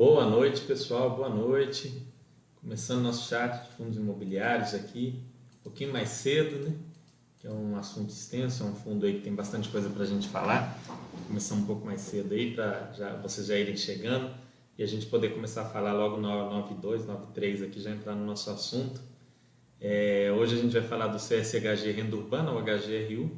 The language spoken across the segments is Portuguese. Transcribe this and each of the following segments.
Boa noite, pessoal. Boa noite. Começando nosso chat de fundos imobiliários aqui, um pouquinho mais cedo, né? Que é um assunto extenso, é um fundo aí que tem bastante coisa para a gente falar. Começando um pouco mais cedo aí para já, vocês já irem chegando e a gente poder começar a falar logo no 92, 93 aqui, já entrar no nosso assunto. É, hoje a gente vai falar do CSHG Renda Urbana, o HGRU,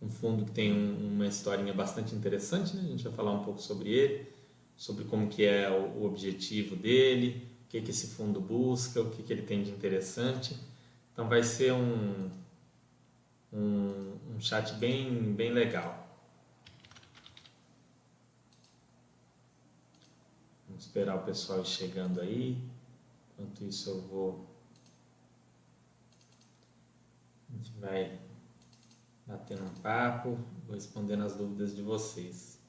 um fundo que tem um, uma historinha bastante interessante, né? A gente vai falar um pouco sobre ele, sobre como que é o, objetivo dele, o que que esse fundo busca, o que que ele tem de interessante. Então vai ser um, um, um chat bem, bem legal. Vamos esperar o pessoal chegando aí. Enquanto isso eu vou... A gente vai batendo um papo, vou respondendo as dúvidas de vocês.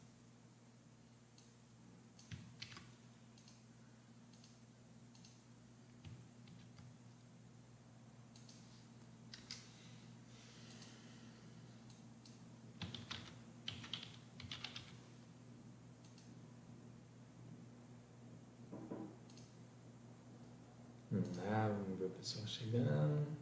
Tá, vamos ver o pessoal chegando.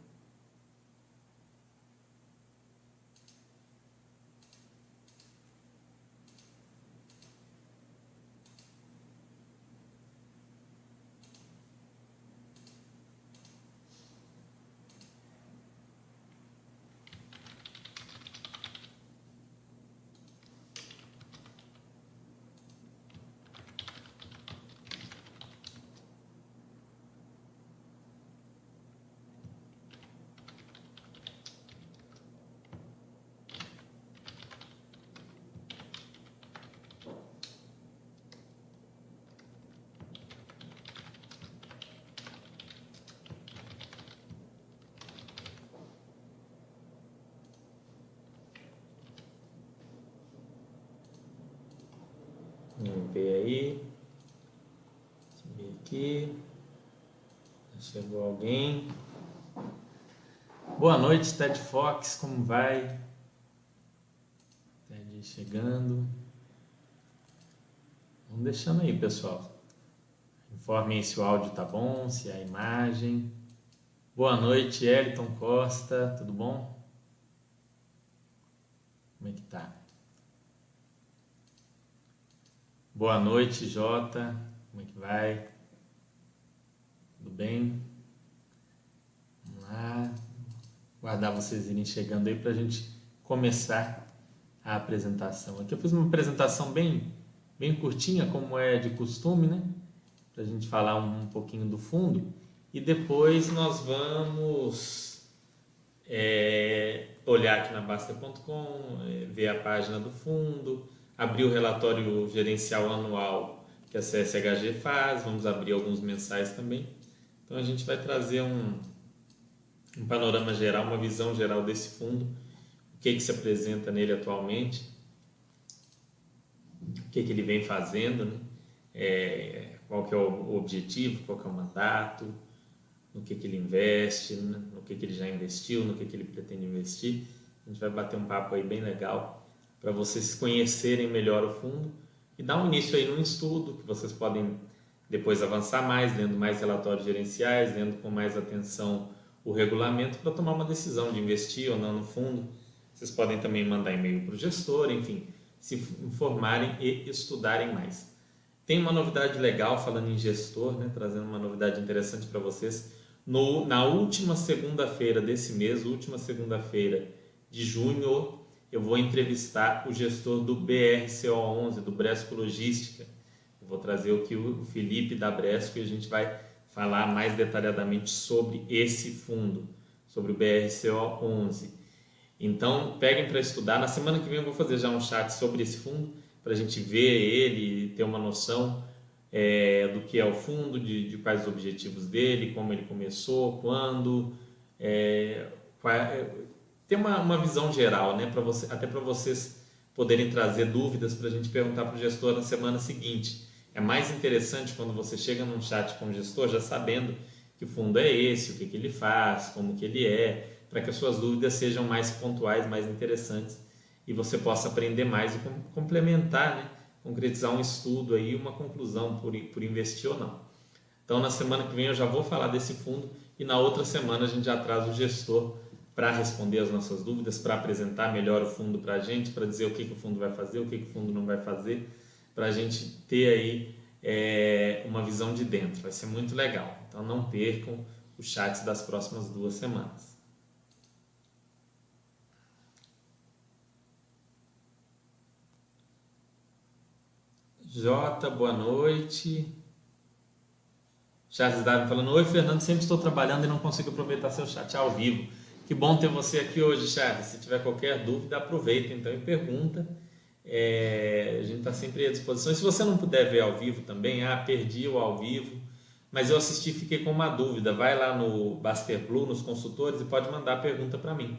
Vamos ver aí. Aqui. Chegou alguém. Boa noite, Ted Fox, como vai? Ted chegando. Vamos deixando aí, pessoal. Informem se o áudio tá bom, se a imagem. Boa noite, Eliton Costa, tudo bom? Como é que tá? Boa noite, Jota. Como é que vai? Tudo bem? Vamos lá. Guardar vocês irem chegando aí para a gente começar a apresentação. Aqui eu fiz uma apresentação bem, bem curtinha, como é de costume, né? Para a gente falar um, um pouquinho do fundo. E depois nós vamos é, olhar aqui na Basta.com, é, ver a página do fundo abrir o relatório gerencial anual que a CSHG faz, vamos abrir alguns mensais também. Então a gente vai trazer um, um panorama geral, uma visão geral desse fundo, o que, que se apresenta nele atualmente, o que, que ele vem fazendo, né? é, qual que é o objetivo, qual que é o mandato, no que, que ele investe, né? no que, que ele já investiu, no que, que ele pretende investir. A gente vai bater um papo aí bem legal para vocês conhecerem melhor o fundo e dar um início aí num estudo que vocês podem depois avançar mais, lendo mais relatórios gerenciais, lendo com mais atenção o regulamento para tomar uma decisão de investir ou não no fundo. Vocês podem também mandar e-mail para o gestor, enfim, se informarem e estudarem mais. Tem uma novidade legal falando em gestor, né, trazendo uma novidade interessante para vocês. No, na última segunda-feira desse mês, última segunda-feira de junho, eu vou entrevistar o gestor do BRCO11, do Bresco Logística. Eu vou trazer aqui o Felipe da Bresco e a gente vai falar mais detalhadamente sobre esse fundo, sobre o BRCO11. Então, peguem para estudar. Na semana que vem eu vou fazer já um chat sobre esse fundo, para a gente ver ele ter uma noção é, do que é o fundo, de, de, quais os objetivos dele, como ele começou, quando, é, qual, é, ter uma, uma visão geral, né, para você, até para vocês poderem trazer dúvidas para a gente perguntar para o gestor na semana seguinte. É mais interessante quando você chega num chat com o gestor já sabendo que fundo é esse, o que, que ele faz, como que ele é, para que as suas dúvidas sejam mais pontuais, mais interessantes e você possa aprender mais e complementar né, concretizar um estudo aí, uma conclusão por, por investir ou não. Então, na semana que vem eu já vou falar desse fundo e na outra semana a gente já traz o gestor para responder as nossas dúvidas, para apresentar melhor o fundo para a gente, para dizer o que, que o fundo vai fazer, o que, que o fundo não vai fazer, para a gente ter aí é, uma visão de dentro. Vai ser muito legal. Então não percam os chats das próximas duas semanas. Jota, boa noite. Charles Davi falando: Oi, Fernando, sempre estou trabalhando e não consigo aproveitar seu chat ao vivo. Que bom ter você aqui hoje, Charles. Se tiver qualquer dúvida, aproveita então e pergunta. É, a gente está sempre à disposição. E se você não puder ver ao vivo também, ah, perdi o ao vivo, mas eu assisti e fiquei com uma dúvida. Vai lá no Baster Blue, nos consultores, e pode mandar a pergunta para mim.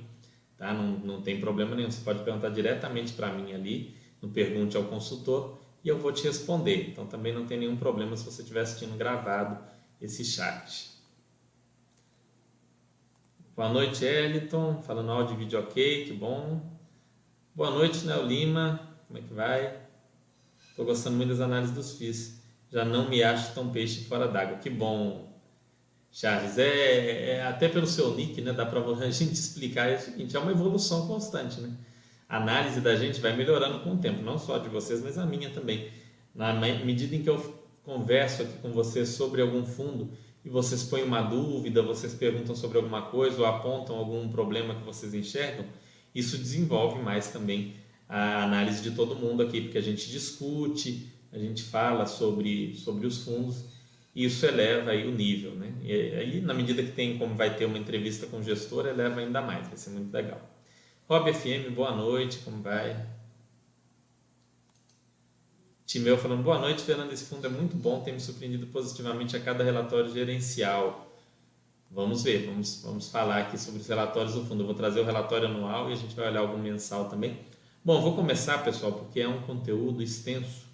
Tá? Não, não tem problema nenhum. Você pode perguntar diretamente para mim ali, no Pergunte ao Consultor, e eu vou te responder. Então também não tem nenhum problema se você estiver assistindo gravado esse chat. Boa noite, Eliton. Falando áudio e vídeo ok, que bom. Boa noite, Neo Lima. Como é que vai? Estou gostando muito das análises dos FIIs. Já não me acho tão peixe fora d'água. Que bom, Charles. É, é, até pelo seu nick, né? Dá para a gente explicar é o seguinte: é uma evolução constante, né? A análise da gente vai melhorando com o tempo, não só de vocês, mas a minha também. Na medida em que eu converso aqui com vocês sobre algum fundo e vocês põem uma dúvida, vocês perguntam sobre alguma coisa ou apontam algum problema que vocês enxergam, isso desenvolve mais também a análise de todo mundo aqui, porque a gente discute, a gente fala sobre, sobre os fundos e isso eleva aí o nível, né? E aí, na medida que tem, como vai ter uma entrevista com o gestor, eleva ainda mais, vai ser muito legal. Rob FM, boa noite, como vai? Timeu falando, boa noite, Fernando, esse fundo é muito bom, tem me surpreendido positivamente a cada relatório gerencial. Vamos ver, vamos, vamos falar aqui sobre os relatórios do fundo. Eu vou trazer o relatório anual e a gente vai olhar algum mensal também. Bom, vou começar, pessoal, porque é um conteúdo extenso.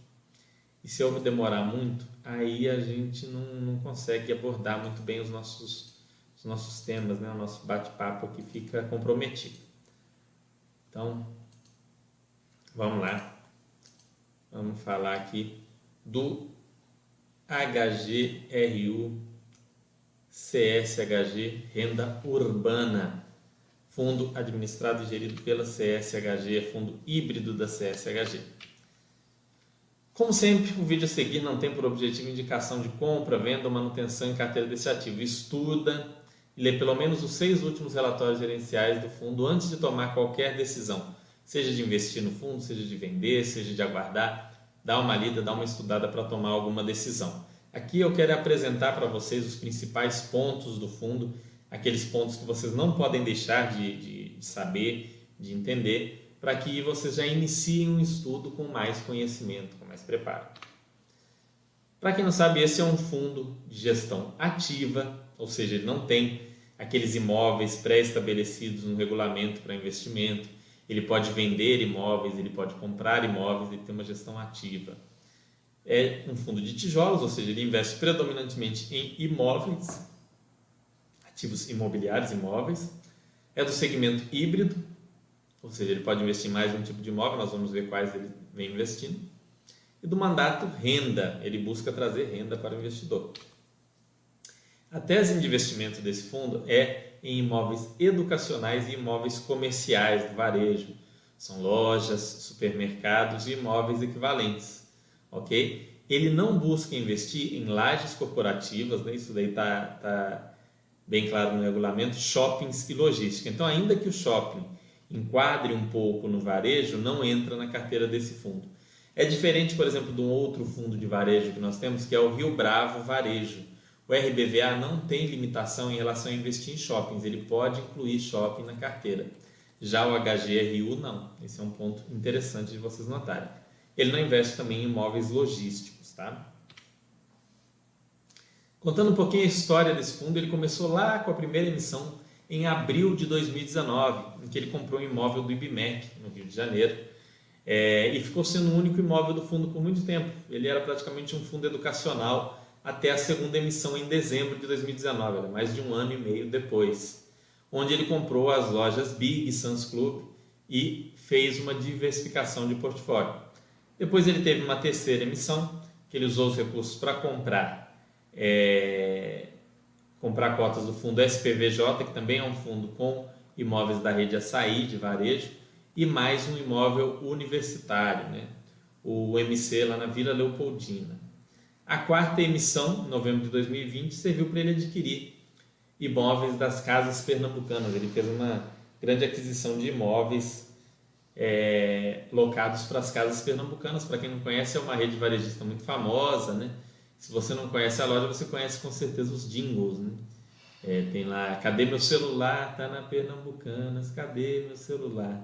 E se eu demorar muito, aí a gente não, não consegue abordar muito bem os nossos, os nossos temas, né? o nosso bate-papo aqui fica comprometido. Então, vamos lá. Vamos falar aqui do HGRU CSHG Renda Urbana, fundo administrado e gerido pela CSHG, é fundo híbrido da CSHG. Como sempre, o vídeo a seguir não tem por objetivo indicação de compra, venda ou manutenção em carteira desse ativo. Estuda e lê pelo menos os seis últimos relatórios gerenciais do fundo antes de tomar qualquer decisão, seja de investir no fundo, seja de vender, seja de aguardar. Dá uma lida, dá uma estudada para tomar alguma decisão. Aqui eu quero apresentar para vocês os principais pontos do fundo, aqueles pontos que vocês não podem deixar de, de, de saber, de entender, para que vocês já iniciem um estudo com mais conhecimento, com mais preparo. Para quem não sabe, esse é um fundo de gestão ativa, ou seja, ele não tem aqueles imóveis pré-estabelecidos no regulamento para investimento. Ele pode vender imóveis, ele pode comprar imóveis, ele tem uma gestão ativa é um fundo de tijolos, ou seja, ele investe predominantemente em imóveis, ativos imobiliários, imóveis. É do segmento híbrido, ou seja, ele pode investir em mais um tipo de imóvel, nós vamos ver quais ele vem investindo. E do mandato renda, ele busca trazer renda para o investidor. A tese de investimento desse fundo é em imóveis educacionais e imóveis comerciais do varejo. São lojas, supermercados e imóveis equivalentes ok? Ele não busca investir em lajes corporativas, né? isso daí está tá bem claro no regulamento, shoppings e logística. Então, ainda que o shopping enquadre um pouco no varejo, não entra na carteira desse fundo. É diferente, por exemplo, de um outro fundo de varejo que nós temos, que é o Rio Bravo Varejo. O RBVA não tem limitação em relação a investir em shoppings, ele pode incluir shopping na carteira. Já o HGRU não. Esse é um ponto interessante de vocês notarem ele não investe também em imóveis logísticos, tá? Contando um pouquinho a história desse fundo, ele começou lá com a primeira emissão em abril de 2019, em que ele comprou um imóvel do IBMEC, no Rio de Janeiro, é, e ficou sendo o único imóvel do fundo por muito tempo. Ele era praticamente um fundo educacional até a segunda emissão em dezembro de 2019, era mais de um ano e meio depois, onde ele comprou as lojas Big Sans Club e fez uma diversificação de portfólio. Depois ele teve uma terceira emissão, que ele usou os recursos para comprar é, comprar cotas do fundo SPVJ, que também é um fundo com imóveis da rede Açaí de varejo, e mais um imóvel universitário, né? o MC lá na Vila Leopoldina. A quarta emissão, em novembro de 2020, serviu para ele adquirir imóveis das casas pernambucanas. Ele fez uma grande aquisição de imóveis é, locados para as casas pernambucanas. Para quem não conhece, é uma rede varejista muito famosa, né? Se você não conhece a loja, você conhece com certeza os jingles, né? É, tem lá, cadê meu celular? Tá na Pernambucanas, cadê meu celular?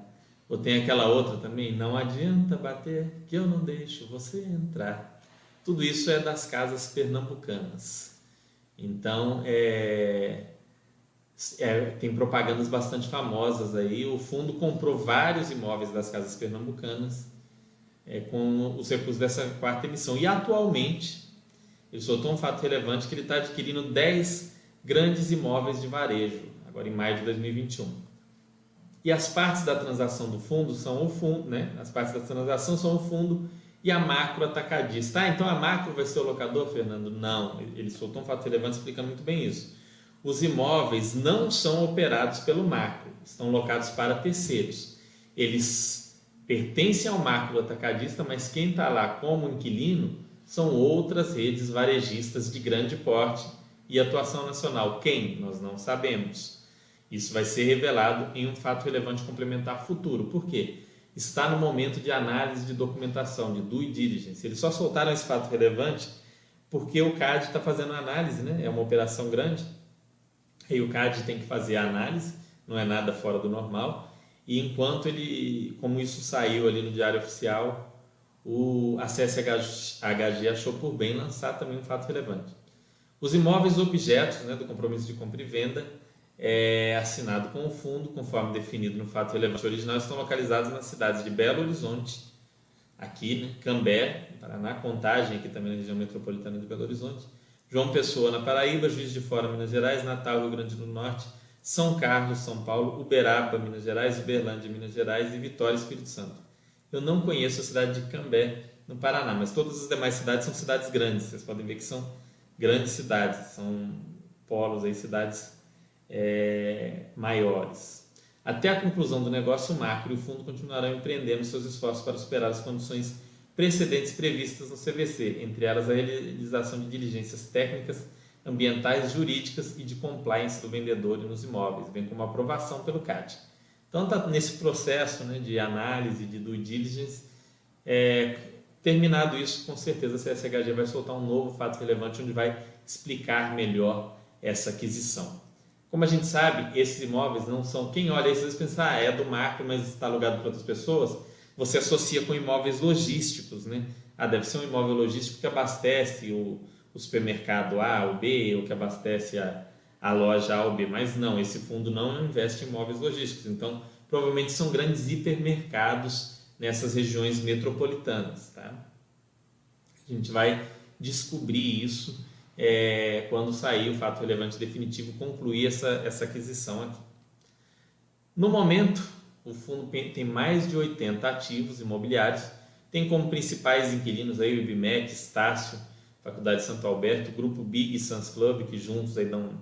Ou tem aquela outra também, não adianta bater que eu não deixo você entrar. Tudo isso é das casas pernambucanas. Então, é, é, tem propagandas bastante famosas aí. O fundo comprou vários imóveis das casas pernambucanas é, com os recursos dessa quarta emissão. E atualmente, ele soltou um fato relevante que ele está adquirindo 10 grandes imóveis de varejo, agora em maio de 2021. E as partes da transação do fundo são o fundo, né? As partes da transação são o fundo e a macro atacadista. Ah, então a macro vai ser o locador, Fernando? Não, ele soltou um fato relevante explicando muito bem isso. Os imóveis não são operados pelo macro, estão locados para terceiros. Eles pertencem ao macro atacadista, mas quem está lá como inquilino são outras redes varejistas de grande porte e atuação nacional. Quem? Nós não sabemos. Isso vai ser revelado em um fato relevante complementar futuro. Por quê? Está no momento de análise de documentação, de due diligence. Eles só soltaram esse fato relevante porque o CAD está fazendo análise, né? é uma operação grande. E o CAD tem que fazer a análise, não é nada fora do normal. E enquanto ele, como isso saiu ali no Diário Oficial, o, a CSHG achou por bem lançar também um fato relevante. Os imóveis objetos né, do compromisso de compra e venda é assinado com o fundo, conforme definido no fato relevante original, estão localizados nas cidades de Belo Horizonte, aqui, né, Cambé, Paraná, Contagem, aqui também na região metropolitana de Belo Horizonte, João Pessoa, na Paraíba, Juiz de Fora, Minas Gerais, Natal, Rio Grande do Norte, São Carlos, São Paulo, Uberaba, Minas Gerais, Uberlândia, Minas Gerais e Vitória, Espírito Santo. Eu não conheço a cidade de Cambé, no Paraná, mas todas as demais cidades são cidades grandes. Vocês podem ver que são grandes cidades, são polos aí, cidades é, maiores. Até a conclusão do negócio macro e o fundo continuarão empreendendo seus esforços para superar as condições precedentes previstas no CVC, entre elas a realização de diligências técnicas, ambientais, jurídicas e de compliance do vendedor e nos imóveis, bem como aprovação pelo CAD. Então, está nesse processo né, de análise, de due diligence, é, terminado isso, com certeza a CSHG vai soltar um novo fato relevante onde vai explicar melhor essa aquisição. Como a gente sabe, esses imóveis não são. Quem olha isso, às vezes pensa, ah, é do macro, mas está alugado para outras pessoas. Você associa com imóveis logísticos, né? Ah, deve ser um imóvel logístico que abastece o, o supermercado A ou B, ou que abastece a, a loja A ou B. Mas não, esse fundo não investe em imóveis logísticos. Então, provavelmente são grandes hipermercados nessas regiões metropolitanas. Tá? A gente vai descobrir isso é, quando sair o fato relevante definitivo, concluir essa, essa aquisição aqui. No momento, o fundo tem mais de 80 ativos imobiliários, tem como principais inquilinos aí o IBMEC, Estácio, Faculdade de Santo Alberto, Grupo Big e Sans Club, que juntos aí dão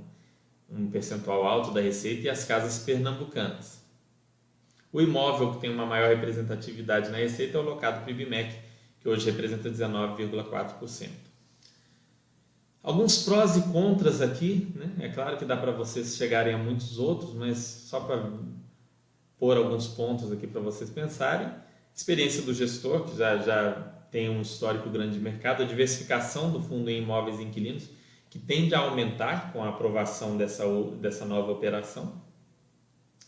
um percentual alto da receita, e as casas pernambucanas. O imóvel que tem uma maior representatividade na receita é o locado para o IBMEC, que hoje representa 19,4%. Alguns prós e contras aqui, né? é claro que dá para vocês chegarem a muitos outros, mas só para pôr alguns pontos aqui para vocês pensarem. Experiência do gestor, que já, já tem um histórico grande de mercado, a diversificação do fundo em imóveis e inquilinos, que tende a aumentar com a aprovação dessa, dessa nova operação,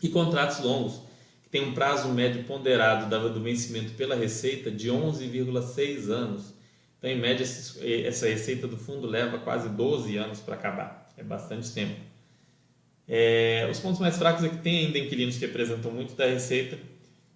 e contratos longos, que tem um prazo médio ponderado do vencimento pela receita de 11,6 anos então, em média, essa receita do fundo leva quase 12 anos para acabar. É bastante tempo. É, os pontos mais fracos é que tem ainda inquilinos que representam muito da receita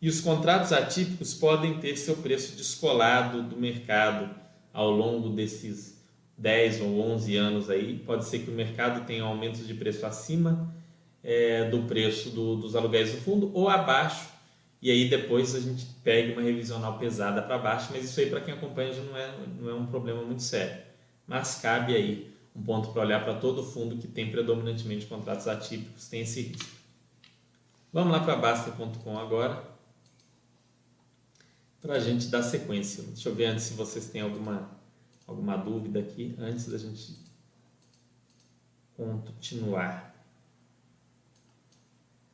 e os contratos atípicos podem ter seu preço descolado do mercado ao longo desses 10 ou 11 anos aí. Pode ser que o mercado tenha aumentos de preço acima é, do preço do, dos aluguéis do fundo ou abaixo e aí depois a gente pega uma revisional pesada para baixo, mas isso aí para quem acompanha já não é, não é um problema muito sério. Mas cabe aí um ponto para olhar para todo fundo que tem predominantemente contratos atípicos, tem esse risco. Vamos lá para Basta.com agora, para a gente dar sequência. Deixa eu ver antes se vocês têm alguma, alguma dúvida aqui, antes da gente continuar.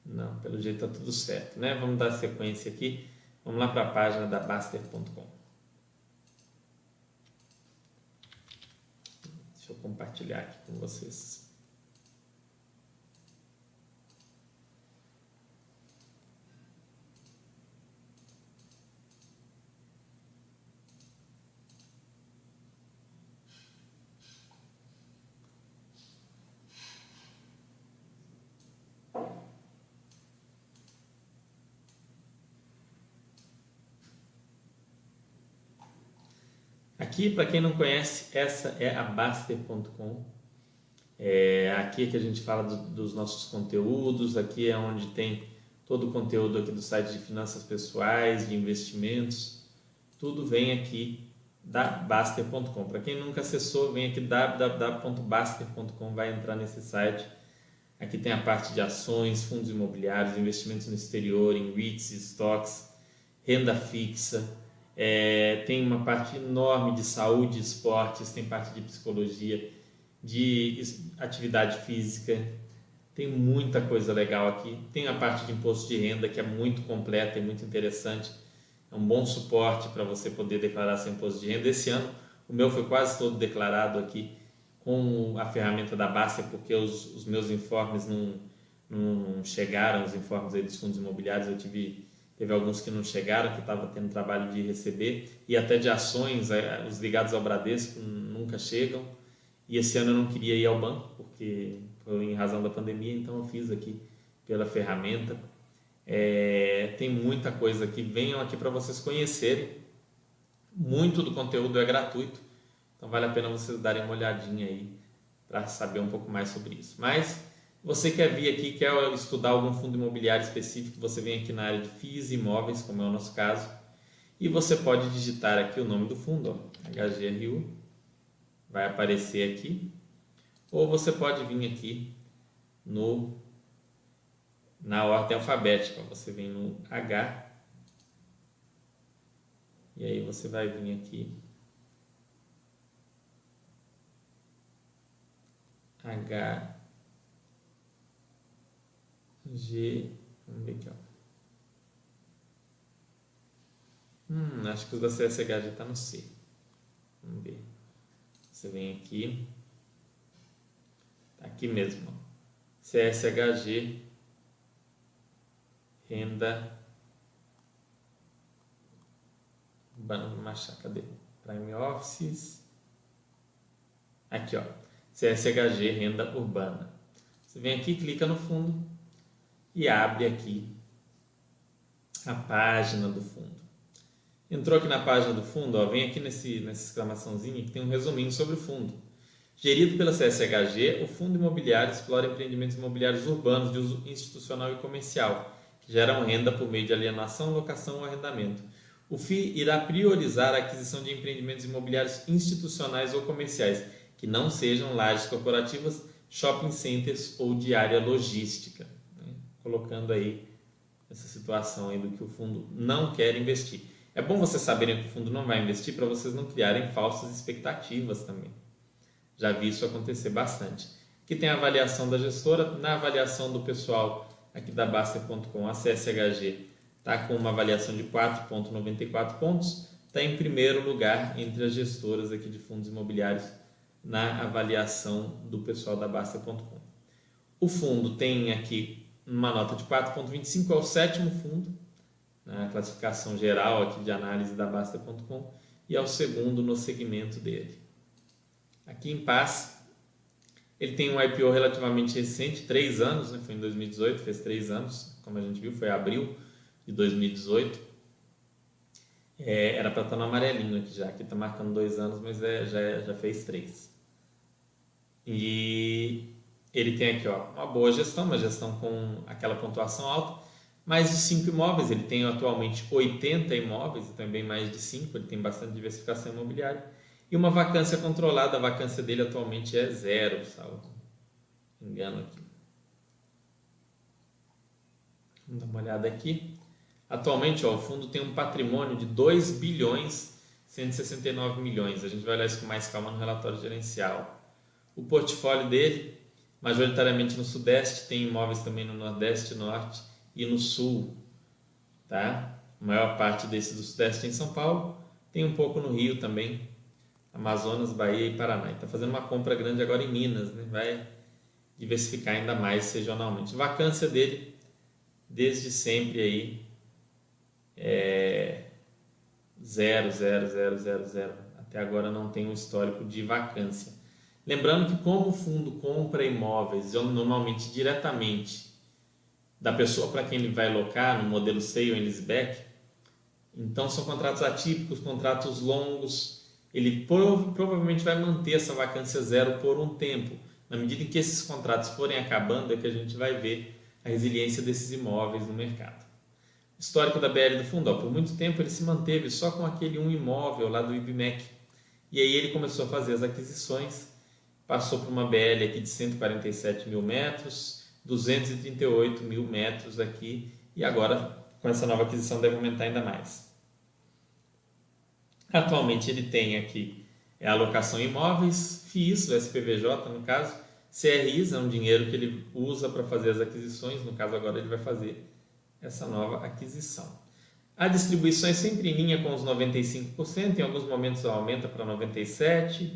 Não, pelo jeito está tudo certo, né? Vamos dar sequência aqui. Vamos lá para a página da Baster.com. Deixa eu compartilhar aqui com vocês. Aqui, para quem não conhece, essa é a Baster.com. É, aqui é que a gente fala do, dos nossos conteúdos, aqui é onde tem todo o conteúdo aqui do site de finanças pessoais, de investimentos, tudo vem aqui da Baster.com. Para quem nunca acessou, vem aqui www.baster.com, vai entrar nesse site. Aqui tem a parte de ações, fundos imobiliários, investimentos no exterior, em REITs, estoques, renda fixa, é, tem uma parte enorme de saúde, esportes, tem parte de psicologia, de atividade física, tem muita coisa legal aqui. Tem a parte de imposto de renda que é muito completa e muito interessante. É um bom suporte para você poder declarar seu imposto de renda. Esse ano o meu foi quase todo declarado aqui com a ferramenta da Basta, porque os, os meus informes não, não chegaram, os informes aí dos fundos imobiliários, eu tive Teve alguns que não chegaram, que estavam tendo trabalho de receber, e até de ações, é, os ligados ao Bradesco nunca chegam. E esse ano eu não queria ir ao banco, porque foi em razão da pandemia, então eu fiz aqui pela ferramenta. É, tem muita coisa aqui, venham aqui para vocês conhecerem. Muito do conteúdo é gratuito, então vale a pena vocês darem uma olhadinha aí para saber um pouco mais sobre isso. Mas você quer vir aqui, quer estudar algum fundo imobiliário específico, você vem aqui na área de FIIs imóveis, como é o nosso caso, e você pode digitar aqui o nome do fundo, ó, HGRU, vai aparecer aqui, ou você pode vir aqui no na ordem alfabética, você vem no H e aí você vai vir aqui H G. Vamos ver aqui, ó. Hum, acho que o da CSH já está no C. Vamos ver. Você vem aqui. Tá aqui mesmo. CSHG. Renda. Vamos achar, cadê? Prime Offices. Aqui, ó. CSHG Renda Urbana. Você vem aqui, clica no fundo e abre aqui a página do fundo. Entrou aqui na página do fundo, ó, vem aqui nesse, nessa exclamaçãozinha que tem um resuminho sobre o fundo. Gerido pela CSHG, o Fundo Imobiliário explora empreendimentos imobiliários urbanos de uso institucional e comercial, que geram renda por meio de alienação, locação ou arrendamento. O FII irá priorizar a aquisição de empreendimentos imobiliários institucionais ou comerciais, que não sejam lajes corporativas, shopping centers ou de área logística colocando aí essa situação aí do que o fundo não quer investir. É bom vocês saberem que o fundo não vai investir para vocês não criarem falsas expectativas também. Já vi isso acontecer bastante. Aqui tem a avaliação da gestora, na avaliação do pessoal aqui da Baster.com, a CSHG está com uma avaliação de 4,94 pontos, está em primeiro lugar entre as gestoras aqui de fundos imobiliários na avaliação do pessoal da Baster.com. O fundo tem aqui uma nota de 4,25 é o sétimo fundo, na classificação geral aqui de análise da Basta.com, e é o segundo no segmento dele. Aqui em Paz, ele tem um IPO relativamente recente, três anos, né? foi em 2018, fez três anos, como a gente viu, foi abril de 2018. É, era para estar no amarelinho aqui já, aqui está marcando dois anos, mas é, já, já fez três. E ele tem aqui ó, uma boa gestão, uma gestão com aquela pontuação alta, mais de 5 imóveis, ele tem atualmente 80 imóveis, também mais de 5, ele tem bastante diversificação imobiliária. E uma vacância controlada, a vacância dele atualmente é zero, salvo engano aqui. Vamos dar uma olhada aqui. Atualmente, ó, o fundo tem um patrimônio de 2 bilhões 169 milhões. A gente vai olhar isso com mais calma no relatório gerencial. O portfólio dele, majoritariamente no Sudeste, tem imóveis também no Nordeste, Norte e no Sul. Tá? A maior parte desses do Sudeste em São Paulo, tem um pouco no Rio também, Amazonas, Bahia e Paraná. Está fazendo uma compra grande agora em Minas, né? vai diversificar ainda mais regionalmente. Vacância dele, desde sempre aí, é 0, 0, 0, 0, 0. Até agora não tem um histórico de vacância. Lembrando que como o fundo compra imóveis normalmente diretamente da pessoa para quem ele vai locar no modelo sale ou leaseback, então são contratos atípicos, contratos longos, ele provavelmente vai manter essa vacância zero por um tempo. Na medida em que esses contratos forem acabando, é que a gente vai ver a resiliência desses imóveis no mercado. Histórico da BL do fundo, ó, por muito tempo ele se manteve só com aquele um imóvel lá do IBMEC. E aí ele começou a fazer as aquisições, passou por uma BL aqui de 147 mil metros, 238 mil metros aqui e agora com essa nova aquisição deve aumentar ainda mais. Atualmente ele tem aqui é alocação em imóveis, FIIs, o SPVJ no caso, CRIs é um dinheiro que ele usa para fazer as aquisições, no caso agora ele vai fazer essa nova aquisição. A distribuição é sempre em linha com os 95%, em alguns momentos aumenta para 97%,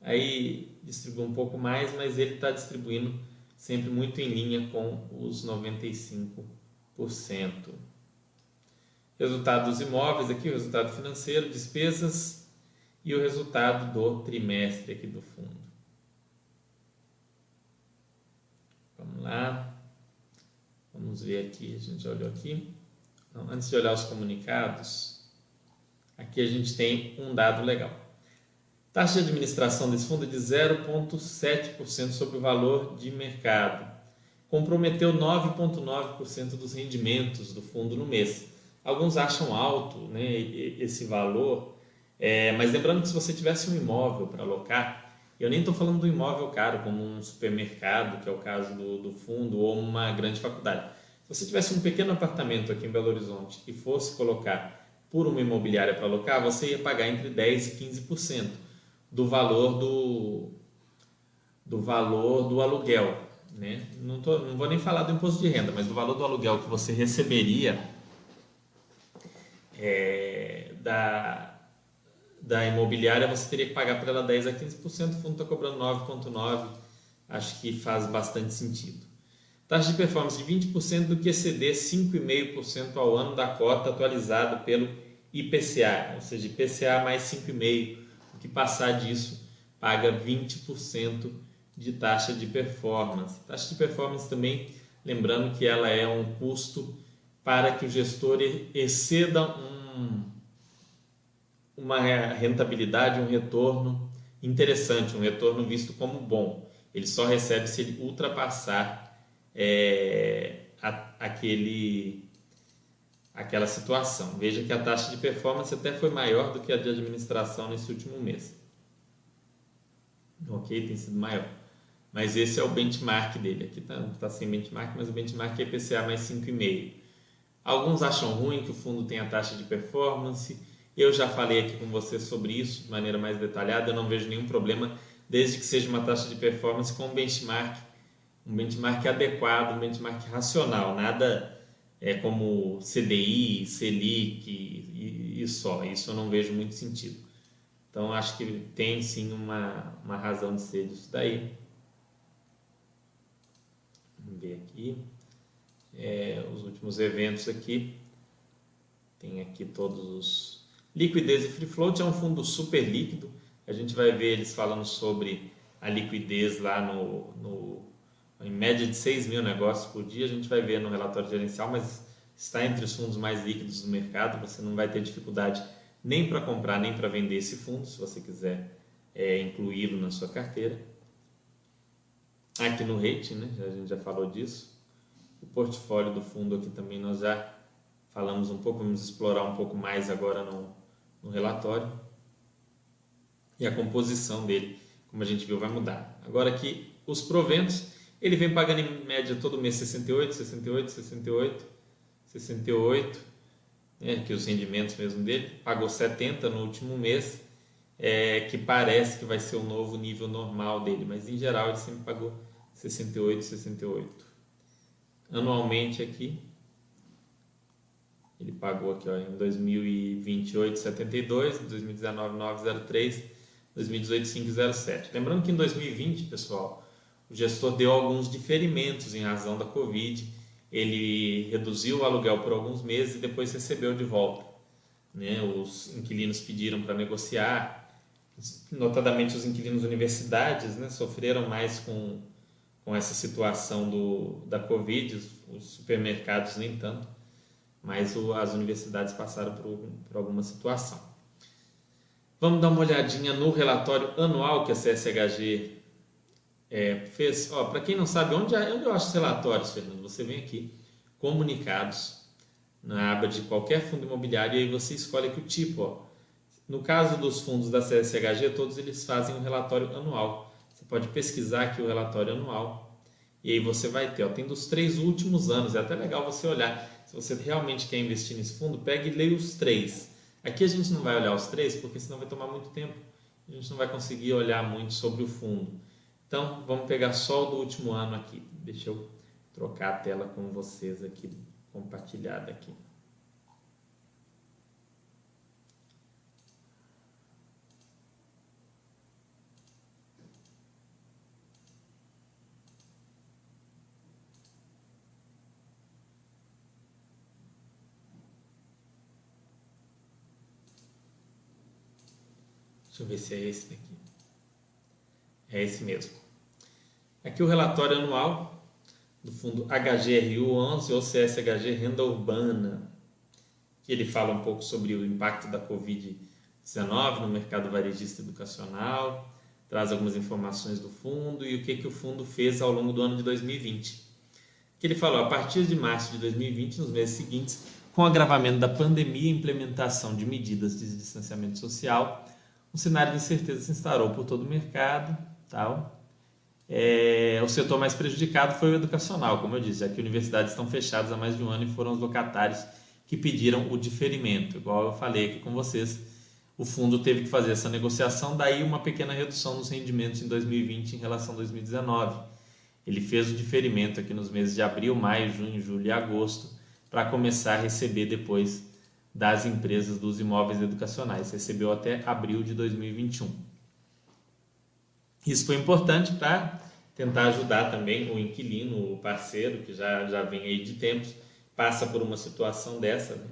aí distribui um pouco mais, mas ele está distribuindo sempre muito em linha com os 95%. Resultado dos imóveis aqui, o resultado financeiro, despesas e o resultado do trimestre aqui do fundo. Vamos lá. Vamos ver aqui, a gente já olhou aqui. Então, antes de olhar os comunicados, aqui a gente tem um dado legal. Taxa de administração desse fundo é de 0,7% sobre o valor de mercado. Comprometeu 9,9% dos rendimentos do fundo no mês. Alguns acham alto né, esse valor, é, mas lembrando que se você tivesse um imóvel para alocar, eu nem estou falando do imóvel caro, como um supermercado, que é o caso do, do fundo, ou uma grande faculdade. Se você tivesse um pequeno apartamento aqui em Belo Horizonte e fosse colocar por uma imobiliária para alocar, você ia pagar entre 10% e 15% do valor do, do valor do aluguel. Né? Não, tô, não vou nem falar do imposto de renda, mas do valor do aluguel que você receberia é, da, da imobiliária, você teria que pagar para ela 10 a 15%, o fundo está cobrando 9,9%, acho que faz bastante sentido. Taxa de performance de 20% do que exceder 5,5% ao ano da cota atualizada pelo IPCA, ou seja, IPCA mais 5,5% que passar disso paga 20% de taxa de performance. Taxa de performance também, lembrando que ela é um custo para que o gestor exceda um, uma rentabilidade, um retorno interessante, um retorno visto como bom. Ele só recebe se ele ultrapassar é, a, aquele aquela situação. Veja que a taxa de performance até foi maior do que a de administração nesse último mês. Ok, tem sido maior. Mas esse é o benchmark dele. Aqui está tá sem benchmark, mas o benchmark é IPCA mais 5,5. Alguns acham ruim que o fundo tenha taxa de performance. Eu já falei aqui com você sobre isso de maneira mais detalhada. Eu não vejo nenhum problema, desde que seja uma taxa de performance com um benchmark, um benchmark adequado, um benchmark racional, nada é, como CDI, Selic e, e, só. Isso eu não vejo muito sentido. Então acho que tem sim uma, uma razão de ser disso daí. Vamos ver aqui. É, os últimos eventos aqui. Tem aqui todos os. Liquidez e Free Float é um fundo super líquido. A gente vai ver eles falando sobre a liquidez lá no, no em média de 6 mil negócios por dia, a gente vai ver no relatório gerencial, mas está entre os fundos mais líquidos do mercado, você não vai ter dificuldade nem para comprar nem para vender esse fundo, se você quiser é, incluí-lo na sua carteira. Aqui no rating, né, a gente já falou disso, O portfólio do fundo aqui também nós já falamos um pouco, vamos explorar um pouco mais agora no, no relatório. E a composição dele, como a gente viu, vai mudar. Agora aqui, os proventos, ele vem pagando em média todo mês 68, 68, 68, 68, né, que os rendimentos mesmo dele, pagou 70 no último mês, é, que parece que vai ser o novo nível normal dele, mas em geral ele sempre pagou 68, 68. Anualmente aqui, ele pagou aqui ó, em 2028 72, 2019 903, 2018 507. Lembrando que em 2020, pessoal, o gestor deu alguns diferimentos em razão da Covid. Ele reduziu o aluguel por alguns meses e depois recebeu de volta. Né? Os inquilinos pediram para negociar, notadamente os inquilinos universidades, né? sofreram mais com, com essa situação do, da Covid, os supermercados nem tanto mas o, as universidades passaram por, por, alguma situação. Vamos dar uma olhadinha no relatório anual que a CSHG é, fez. Para quem não sabe, onde, onde eu acho os relatórios, Fernando? Você vem aqui, comunicados, na aba de qualquer fundo imobiliário, e aí você escolhe aqui o tipo. Ó. No caso dos fundos da CSHG, todos eles fazem um relatório anual. Você pode pesquisar aqui o relatório anual, e aí você vai ter, ó, tem dos três últimos anos, é até legal você olhar se você realmente quer investir nesse fundo, pegue e leia os três. Aqui a gente não vai olhar os três, porque senão vai tomar muito tempo. A gente não vai conseguir olhar muito sobre o fundo. Então, vamos pegar só o do último ano aqui. Deixa eu trocar a tela com vocês aqui, compartilhada aqui. Deixa eu ver se é esse daqui. É esse mesmo. Aqui o relatório anual do fundo HGRU11 ou CSHG Renda Urbana, que ele fala um pouco sobre o impacto da Covid-19 no mercado varejista educacional, traz algumas informações do fundo e o que, que o fundo fez ao longo do ano de 2020. Que ele falou, a partir de março de 2020, nos meses seguintes, com o agravamento da pandemia e implementação de medidas de distanciamento social, um cenário de incerteza se instaurou por todo o mercado. Tal. É, o setor mais prejudicado foi o educacional, como eu disse, já que universidades estão fechadas há mais de um ano e foram os locatários que pediram o diferimento. Igual eu falei aqui com vocês, o fundo teve que fazer essa negociação, daí uma pequena redução nos rendimentos em 2020 em relação a 2019. Ele fez o diferimento aqui nos meses de abril, maio, junho, julho e agosto, para começar a receber depois das empresas dos imóveis educacionais. Recebeu até abril de 2021. Isso foi importante para tentar ajudar também o inquilino, o parceiro, que já, já vem aí de tempos, passa por uma situação dessa. Né?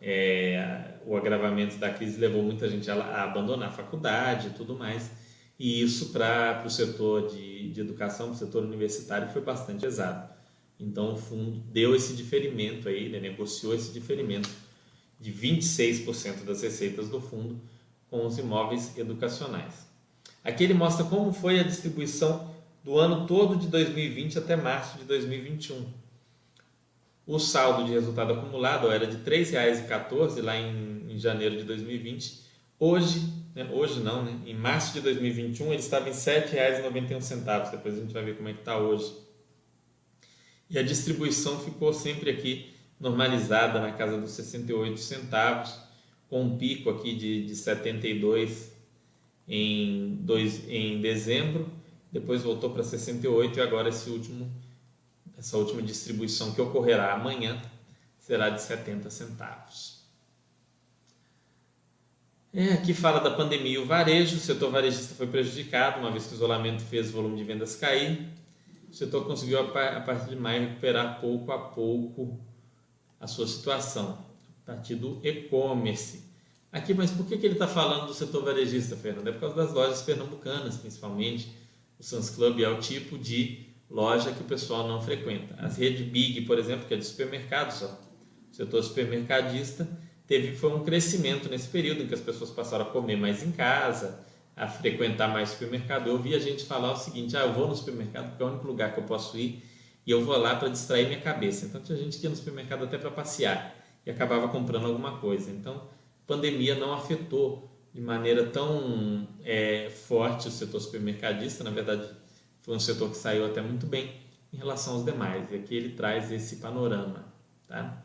É, o agravamento da crise levou muita gente a, a abandonar a faculdade e tudo mais. E isso para o setor de, de educação, para o setor universitário, foi bastante pesado. Então o fundo deu esse diferimento aí, né? negociou esse diferimento de 26% das receitas do fundo com os imóveis educacionais. Aqui ele mostra como foi a distribuição do ano todo de 2020 até março de 2021. O saldo de resultado acumulado era de R$ 3,14 lá em, em, janeiro de 2020. Hoje, né, hoje não, né, em março de 2021 ele estava em R$ 7,91. Depois a gente vai ver como é que está hoje. E a distribuição ficou sempre aqui normalizada na casa dos 68 centavos, com um pico aqui de, de 72 em, dois, em dezembro, depois voltou para 68 e agora esse último, essa última distribuição que ocorrerá amanhã será de 70 centavos. É, aqui fala da pandemia e o varejo. O setor varejista foi prejudicado, uma vez que o isolamento fez o volume de vendas cair. O setor conseguiu, a partir de maio, recuperar pouco a pouco a sua situação, a partir do e-commerce. Aqui, mas por que, que ele está falando do setor varejista, Fernando? É por causa das lojas pernambucanas, principalmente. O Sans Club é o tipo de loja que o pessoal não frequenta. As redes Big, por exemplo, que é de supermercados, ó, o setor supermercadista, teve foi um crescimento nesse período em que as pessoas passaram a comer mais em casa, a frequentar mais supermercado. Eu ouvi a gente falar o seguinte: ah, eu vou no supermercado porque é o único lugar que eu posso ir e eu vou lá para distrair minha cabeça. Então tinha gente que ia no supermercado até para passear e acabava comprando alguma coisa. Então, pandemia não afetou de maneira tão é, forte o setor supermercadista, na verdade, foi um setor que saiu até muito bem em relação aos demais. E aqui ele traz esse panorama. Tá?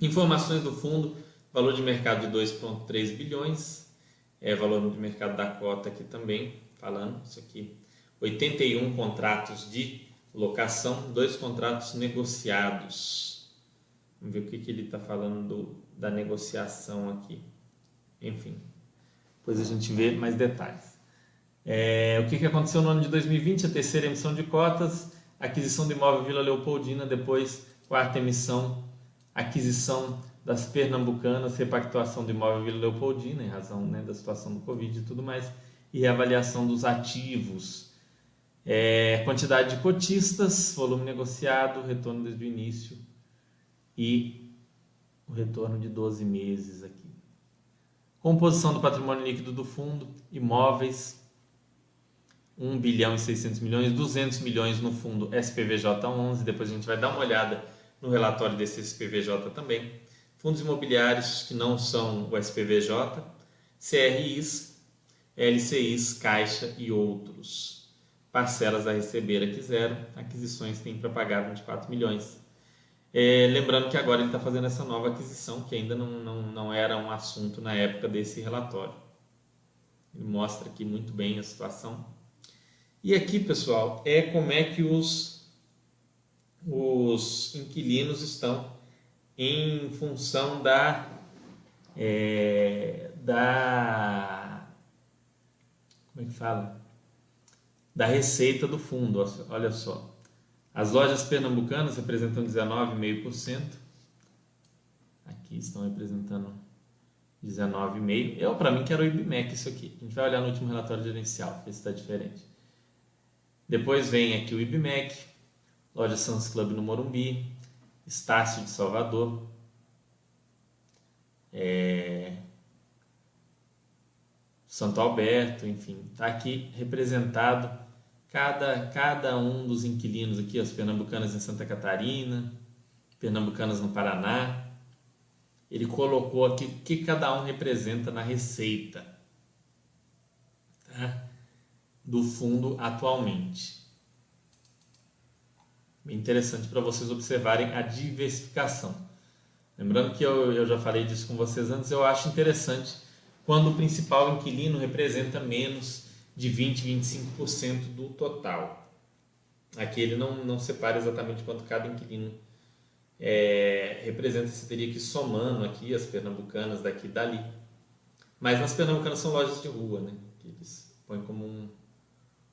Informações do fundo, valor de mercado de 2,3 bilhões, é valor de mercado da cota aqui também, falando isso aqui. 81 contratos de locação, dois contratos negociados. Vamos ver o que, que ele está falando do, da negociação aqui. Enfim, depois a gente vê mais detalhes. É, o que, que aconteceu no ano de 2020? A terceira emissão de cotas, aquisição do imóvel Vila Leopoldina, depois quarta emissão, aquisição das pernambucanas, repactuação do imóvel Vila Leopoldina, em razão né, da situação do Covid e tudo mais, e avaliação dos ativos. É, quantidade de cotistas, volume negociado, retorno desde o início e o retorno de 12 meses aqui. Composição do patrimônio líquido do fundo, imóveis, 1 bilhão e 600 milhões, 200 milhões no fundo SPVJ 11, depois a gente vai dar uma olhada no relatório desse SPVJ também. Fundos imobiliários que não são o SPVJ, CRIs, LCIs, Caixa e outros. Parcelas a receber aqui zero, aquisições tem para pagar 24 milhões. É, lembrando que agora ele está fazendo essa nova aquisição, que ainda não, não, não era um assunto na época desse relatório. Ele mostra aqui muito bem a situação. E aqui, pessoal, é como é que os, os inquilinos estão em função da, é, da como é que fala? Da receita do fundo. Olha só. As lojas pernambucanas representam 19,5%. Aqui estão representando 19,5%. Eu, para mim, quero o IBMEC isso aqui. A gente vai olhar no último relatório gerencial, ver se está diferente. Depois vem aqui o IBMEC, loja Sans Club no Morumbi, Estácio de Salvador, é... Santo Alberto, enfim, está aqui representado cada, cada um dos inquilinos aqui, as pernambucanas em Santa Catarina, pernambucanas no Paraná. Ele colocou aqui o que cada um representa na receita tá? do fundo atualmente. Bem interessante para vocês observarem a diversificação. Lembrando que eu, eu já falei disso com vocês antes, eu acho interessante quando o principal inquilino representa menos de 20, 25% do total. Aqui ele não, não separa exatamente quanto cada inquilino é, representa, você teria que ir somando aqui as pernambucanas daqui e dali. Mas nas pernambucanas são lojas de rua, né? Que eles põem como um,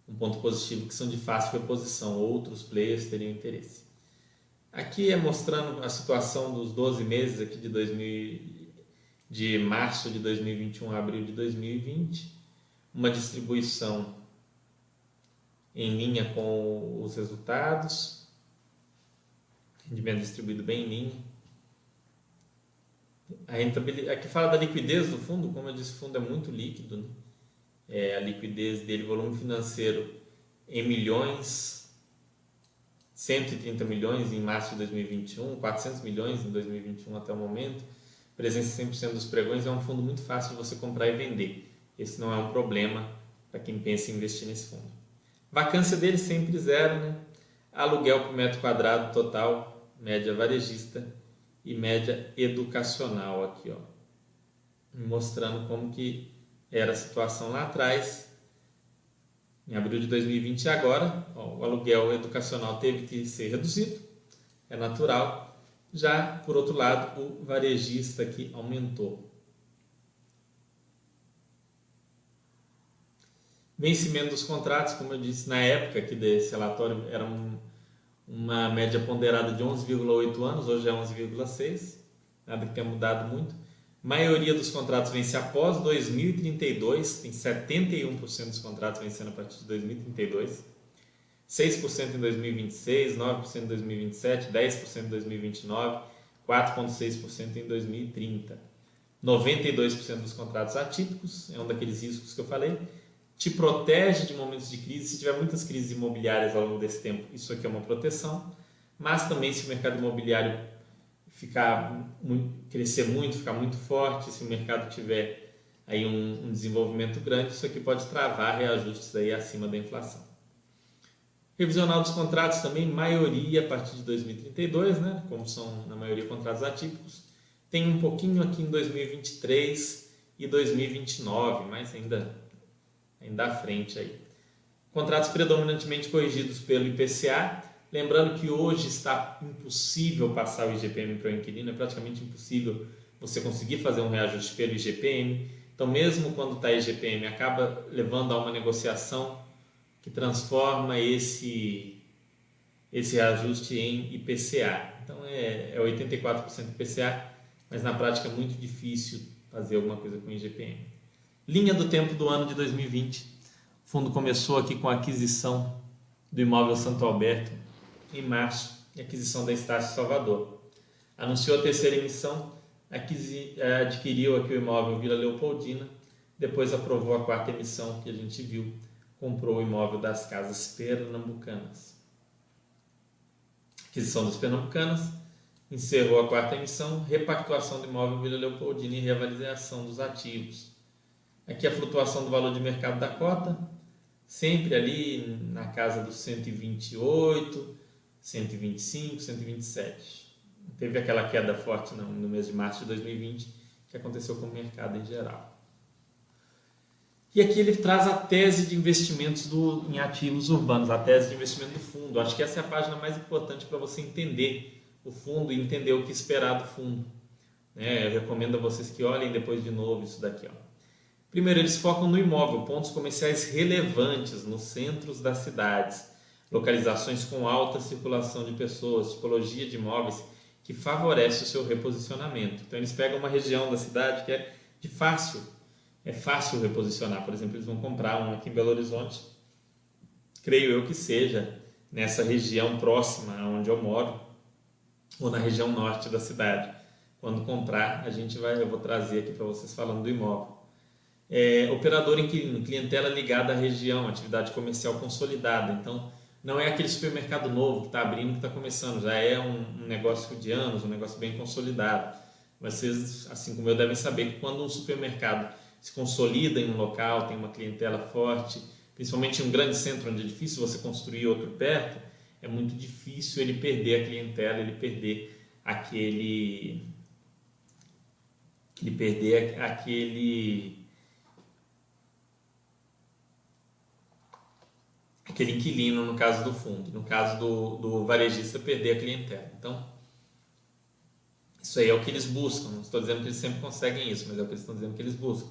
um ponto positivo que são de fácil reposição, outros players teriam interesse. Aqui é mostrando a situação dos 12 meses aqui de 2000, de março de 2021 a abril de 2020 uma distribuição em linha com os resultados, rendimento distribuído bem em linha. A rentabilidade, aqui fala da liquidez do fundo, como eu disse, o fundo é muito líquido, né? é, a liquidez dele, volume financeiro em milhões, 130 milhões em março de 2021, 400 milhões em 2021 até o momento, presença 100% dos pregões, é um fundo muito fácil de você comprar e vender esse não é um problema para quem pensa em investir nesse fundo. Vacância dele sempre zero, né? Aluguel por metro quadrado total, média varejista e média educacional aqui, ó. Mostrando como que era a situação lá atrás. Em abril de 2020 e agora, ó, o aluguel educacional teve que ser reduzido, é natural. Já, por outro lado, o varejista aqui aumentou. Vencimento dos contratos, como eu disse na época aqui desse relatório, era um, uma média ponderada de 11,8 anos, hoje é 11,6, nada que tenha mudado muito. A maioria dos contratos vence após 2032, tem 71% dos contratos vencendo a partir de 2032, 6% em 2026, 9% em 2027, 10% em 2029, 4,6% em 2030. 92% dos contratos atípicos, é um daqueles riscos que eu falei, te protege de momentos de crise. Se tiver muitas crises imobiliárias ao longo desse tempo, isso aqui é uma proteção. Mas também se o mercado imobiliário ficar crescer muito, ficar muito forte, se o mercado tiver aí um, um desenvolvimento grande, isso aqui pode travar reajustes aí acima da inflação. Revisional dos contratos também, maioria a partir de 2032, né? como são na maioria contratos atípicos. Tem um pouquinho aqui em 2023 e 2029, mas ainda, ainda à frente aí. Contratos predominantemente corrigidos pelo IPCA, Lembrando que hoje está impossível passar o IGPM para o inquilino, é praticamente impossível você conseguir fazer um reajuste pelo IGPM. Então, mesmo quando está IGPM, acaba levando a uma negociação que transforma esse, esse reajuste em IPCA. Então, é, é 84% IPCA, mas na prática é muito difícil fazer alguma coisa com IGPM. Linha do tempo do ano de 2020. O fundo começou aqui com a aquisição do imóvel Santo Alberto em março, aquisição da Estácio Salvador. Anunciou a terceira emissão, eh, adquiriu aqui o imóvel Vila Leopoldina, depois aprovou a quarta emissão que a gente viu, comprou o imóvel das casas pernambucanas. Aquisição das pernambucanas, encerrou a quarta emissão, repactuação do imóvel Vila Leopoldina e reavaliação dos ativos. Aqui a flutuação do valor de mercado da cota, sempre ali na casa dos 128, 125, 127. Teve aquela queda forte no, no mês de março de 2020 que aconteceu com o mercado em geral. E aqui ele traz a tese de investimentos do, em ativos urbanos, a tese de investimento do fundo. Acho que essa é a página mais importante para você entender o fundo e entender o que esperar do fundo. É, eu recomendo a vocês que olhem depois de novo isso daqui. Ó. Primeiro, eles focam no imóvel, pontos comerciais relevantes nos centros das cidades localizações com alta circulação de pessoas, tipologia de imóveis que favorece o seu reposicionamento. Então eles pegam uma região da cidade que é de fácil, é fácil reposicionar. Por exemplo, eles vão comprar um aqui em Belo Horizonte, creio eu que seja nessa região próxima onde eu moro ou na região norte da cidade. Quando comprar, a gente vai, eu vou trazer aqui para vocês falando do imóvel. É, operador inquilino, clientela ligada à região, atividade comercial consolidada. Então, não é aquele supermercado novo que está abrindo, que está começando, já é um, um, negócio de anos, um negócio bem consolidado. Vocês, assim como eu, devem saber que quando um supermercado se consolida em um local, tem uma clientela forte, principalmente em um grande centro onde é difícil você construir outro perto, é muito difícil ele perder a clientela, ele perder aquele ele perder aquele aquele inquilino no caso do fundo, no caso do, do varejista perder a clientela. Então, isso aí é o que eles buscam. Não estou dizendo que eles sempre conseguem isso, mas é o que eles estão dizendo que eles buscam.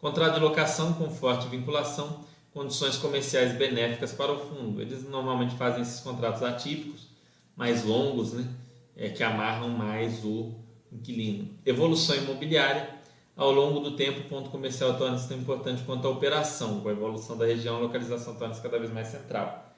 Contrato de locação com forte vinculação, condições comerciais benéficas para o fundo. Eles normalmente fazem esses contratos atípicos, mais longos, né? É, que amarram mais o inquilino. Evolução imobiliária, ao longo do tempo, o ponto comercial torna-se tão importante quanto a operação, com a evolução da região, a localização torna-se cada vez mais central.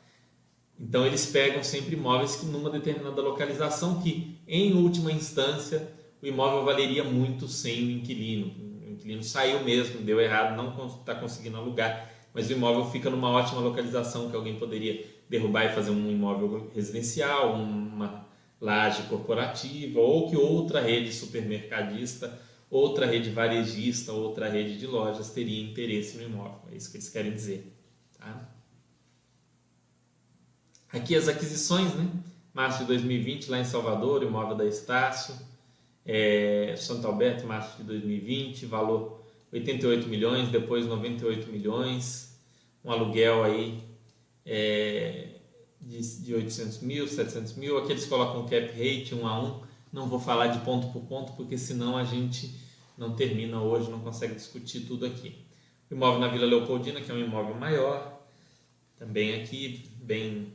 Então, eles pegam sempre imóveis que, numa determinada localização, que, em última instância, o imóvel valeria muito sem o inquilino. O inquilino saiu mesmo, deu errado, não está conseguindo alugar, mas o imóvel fica numa ótima localização que alguém poderia derrubar e fazer um imóvel residencial, uma laje corporativa, ou que outra rede supermercadista outra rede varejista, outra rede de lojas teria interesse no imóvel. É isso que eles querem dizer. Tá? Aqui as aquisições, né? Março de 2020, lá em Salvador, imóvel da Estácio. É, Santo Alberto, março de 2020, valor 88 milhões, depois 98 milhões. Um aluguel aí é, de, de 800 mil, 700 mil. Aqui eles colocam cap rate 1 a 1. Não vou falar de ponto por ponto, porque senão a gente não termina hoje, não consegue discutir tudo aqui. O imóvel na Vila Leopoldina, que é um imóvel maior, também aqui, bem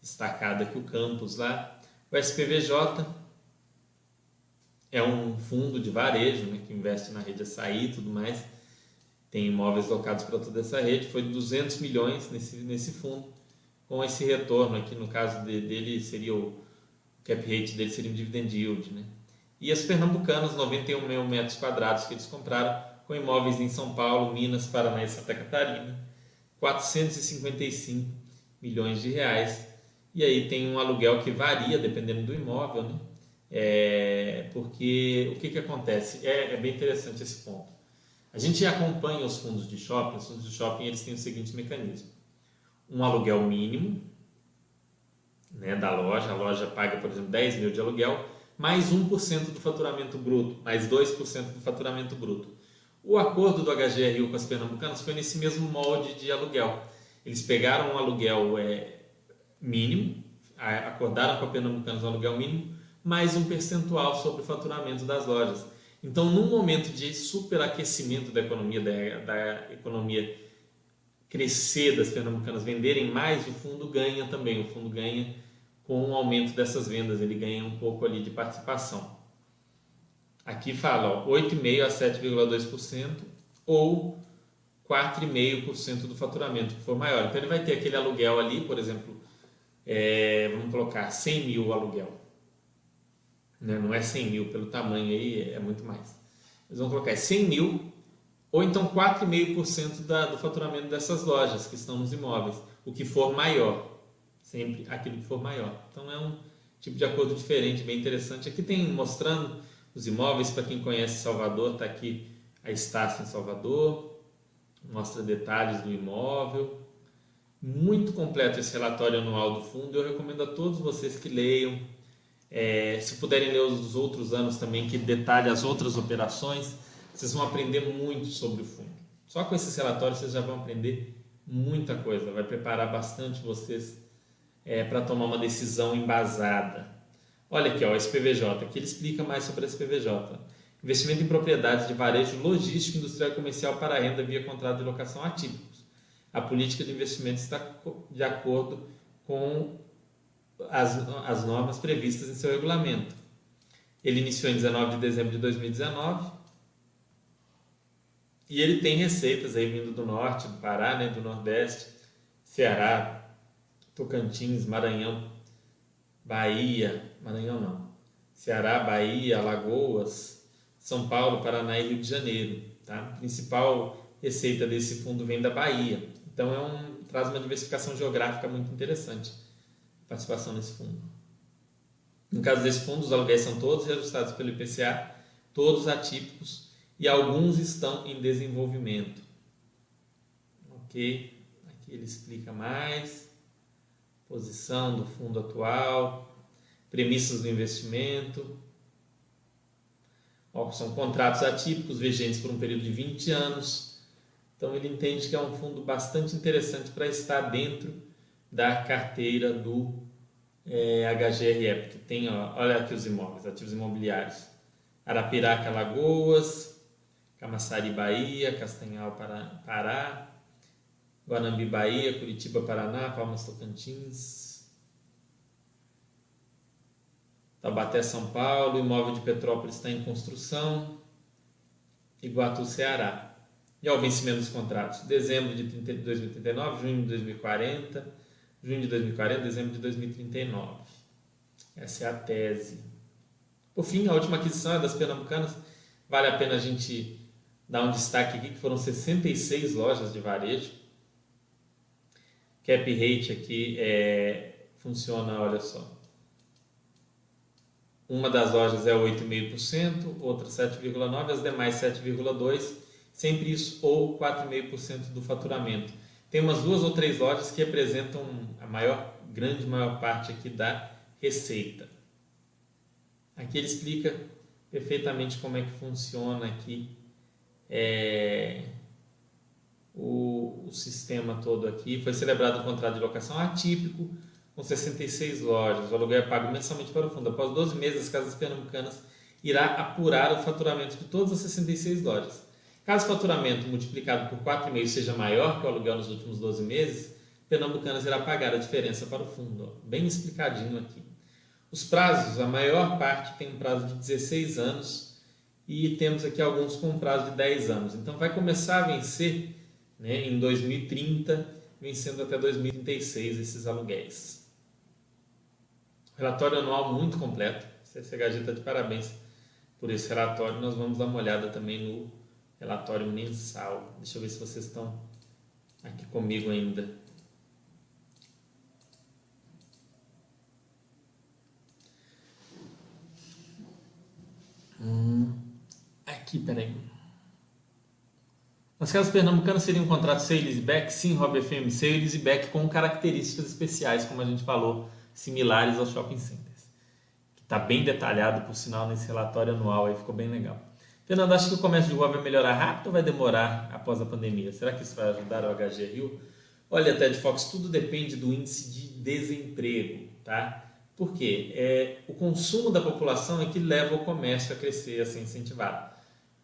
destacado aqui o campus lá. O SPVJ é um fundo de varejo né, que investe na rede açaí e tudo mais. Tem imóveis locados para toda essa rede. Foi 200 milhões nesse, nesse fundo, com esse retorno aqui, no caso dele, seria o cap rate dele seria um dividend yield, né? E as pernambucanas, 91 mil metros quadrados que eles compraram, com imóveis em São Paulo, Minas, Paraná e Santa Catarina. 455 milhões de reais. E aí tem um aluguel que varia dependendo do imóvel, né? É, porque o que, que acontece? É, é, bem interessante esse ponto. A gente acompanha os fundos de shopping, os fundos de shopping eles têm o seguinte mecanismo: um aluguel mínimo né, da loja, a loja paga, por exemplo, 10 mil de aluguel, mais 1% do faturamento bruto, mais 2% do faturamento bruto. O acordo do HGRU com as pernambucanas foi nesse mesmo molde de aluguel. Eles pegaram um aluguel é, mínimo, acordaram com a Pernambucanas um aluguel mínimo, mais um percentual sobre o faturamento das lojas. Então, num momento de superaquecimento da economia, da, da economia crescer das pernambucanas venderem mais, o fundo ganha também. O fundo ganha com o aumento dessas vendas, ele ganha um pouco ali de participação. Aqui fala 8,5% a 7,2% ou 4,5% do faturamento, que for maior. Então ele vai ter aquele aluguel ali, por exemplo, é, vamos colocar 100 mil aluguel. Né? Não é 100 mil, pelo tamanho aí é muito mais. Eles vão colocar 100 mil ou então 4,5% do faturamento dessas lojas que estão nos imóveis, o que for maior, sempre aquilo que for maior. Então é um tipo de acordo diferente, bem interessante. Aqui tem mostrando os imóveis, para quem conhece Salvador, está aqui a Estácio em Salvador, mostra detalhes do imóvel. Muito completo esse relatório anual do fundo, eu recomendo a todos vocês que leiam. É, se puderem ler os outros anos também, que detalhe as outras operações, vocês vão aprender muito sobre o fundo. Só com esses relatórios vocês já vão aprender muita coisa, vai preparar bastante vocês é, para tomar uma decisão embasada. Olha aqui, ó, o SPVJ, aqui ele explica mais sobre o SPVJ. Investimento em propriedades de varejo logístico, industrial e comercial para renda via contrato de locação atípicos. A política de investimento está de acordo com as, as normas previstas em seu regulamento. Ele iniciou em 19 de dezembro de 2019 e ele tem receitas aí vindo do norte, do Pará, né, do Nordeste, Ceará, Tocantins, Maranhão, Bahia, Maranhão não, Ceará, Bahia, Alagoas, São Paulo, Paraná e Rio de Janeiro. Tá? A principal receita desse fundo vem da Bahia. Então é um, traz uma diversificação geográfica muito interessante a participação nesse fundo. No caso desse fundo, os aluguéis são todos reajustados pelo IPCA, todos atípicos e alguns estão em desenvolvimento. Ok? Aqui ele explica mais. Posição do fundo atual, premissas do investimento. Ó, são contratos atípicos vigentes por um período de 20 anos. Então ele entende que é um fundo bastante interessante para estar dentro da carteira do é, HGRE, porque tem, ó, olha aqui os imóveis, ativos imobiliários. Arapiraca, Lagoas, Camaçari, Bahia, Castanhal, Pará, Guanambi, Bahia, Curitiba, Paraná, Palmas, Tocantins, Tabaté, São Paulo, imóvel de Petrópolis está em construção, Iguatu, Ceará. E ao vencimento dos contratos, dezembro de 2039, junho de 2040, junho de 2040, dezembro de 2039. Essa é a tese. Por fim, a última aquisição é das pernambucanas. Vale a pena a gente dar um destaque aqui que foram 66 lojas de varejo. Cap rate aqui é, funciona, olha só. Uma das lojas é 8,5%, outra 7,9%, as demais 7,2%, sempre isso ou 4,5% do faturamento. Tem umas duas ou três lojas que representam a maior, grande maior parte aqui da receita. Aqui ele explica perfeitamente como é que funciona aqui é, o, o, sistema todo aqui. Foi celebrado um contrato de locação atípico com 66 lojas. O aluguel é pago mensalmente para o fundo. Após 12 meses, as casas pernambucanas irá apurar o faturamento de todas as 66 lojas. Caso o faturamento multiplicado por 4,5 seja maior que o aluguel nos últimos 12 meses, Pernambucanas irá pagar a diferença para o fundo. Bem explicadinho aqui. Os prazos, a maior parte tem um prazo de 16 anos e temos aqui alguns com prazo de 10 anos. Então vai começar a vencer né, em 2030, vencendo até 2036 esses aluguéis. Relatório anual muito completo. CCHG está de parabéns por esse relatório. Nós vamos dar uma olhada também no relatório mensal. Deixa eu ver se vocês estão aqui comigo ainda. Hum, aqui, peraí. Nas casas pernambucanas seria um contrato sales e back? Sim, Rob FM, sales e back com características especiais, como a gente falou, similares aos shopping centers. Que está bem detalhado, por sinal, nesse relatório anual aí, ficou bem legal. Fernando, acha que o comércio de rua vai melhorar rápido ou vai demorar após a pandemia? Será que isso vai ajudar o HG Rio? Olha, Ted Fox, tudo depende do índice de desemprego, tá? Por quê? É, o consumo da população é que leva o comércio a crescer, a ser incentivado.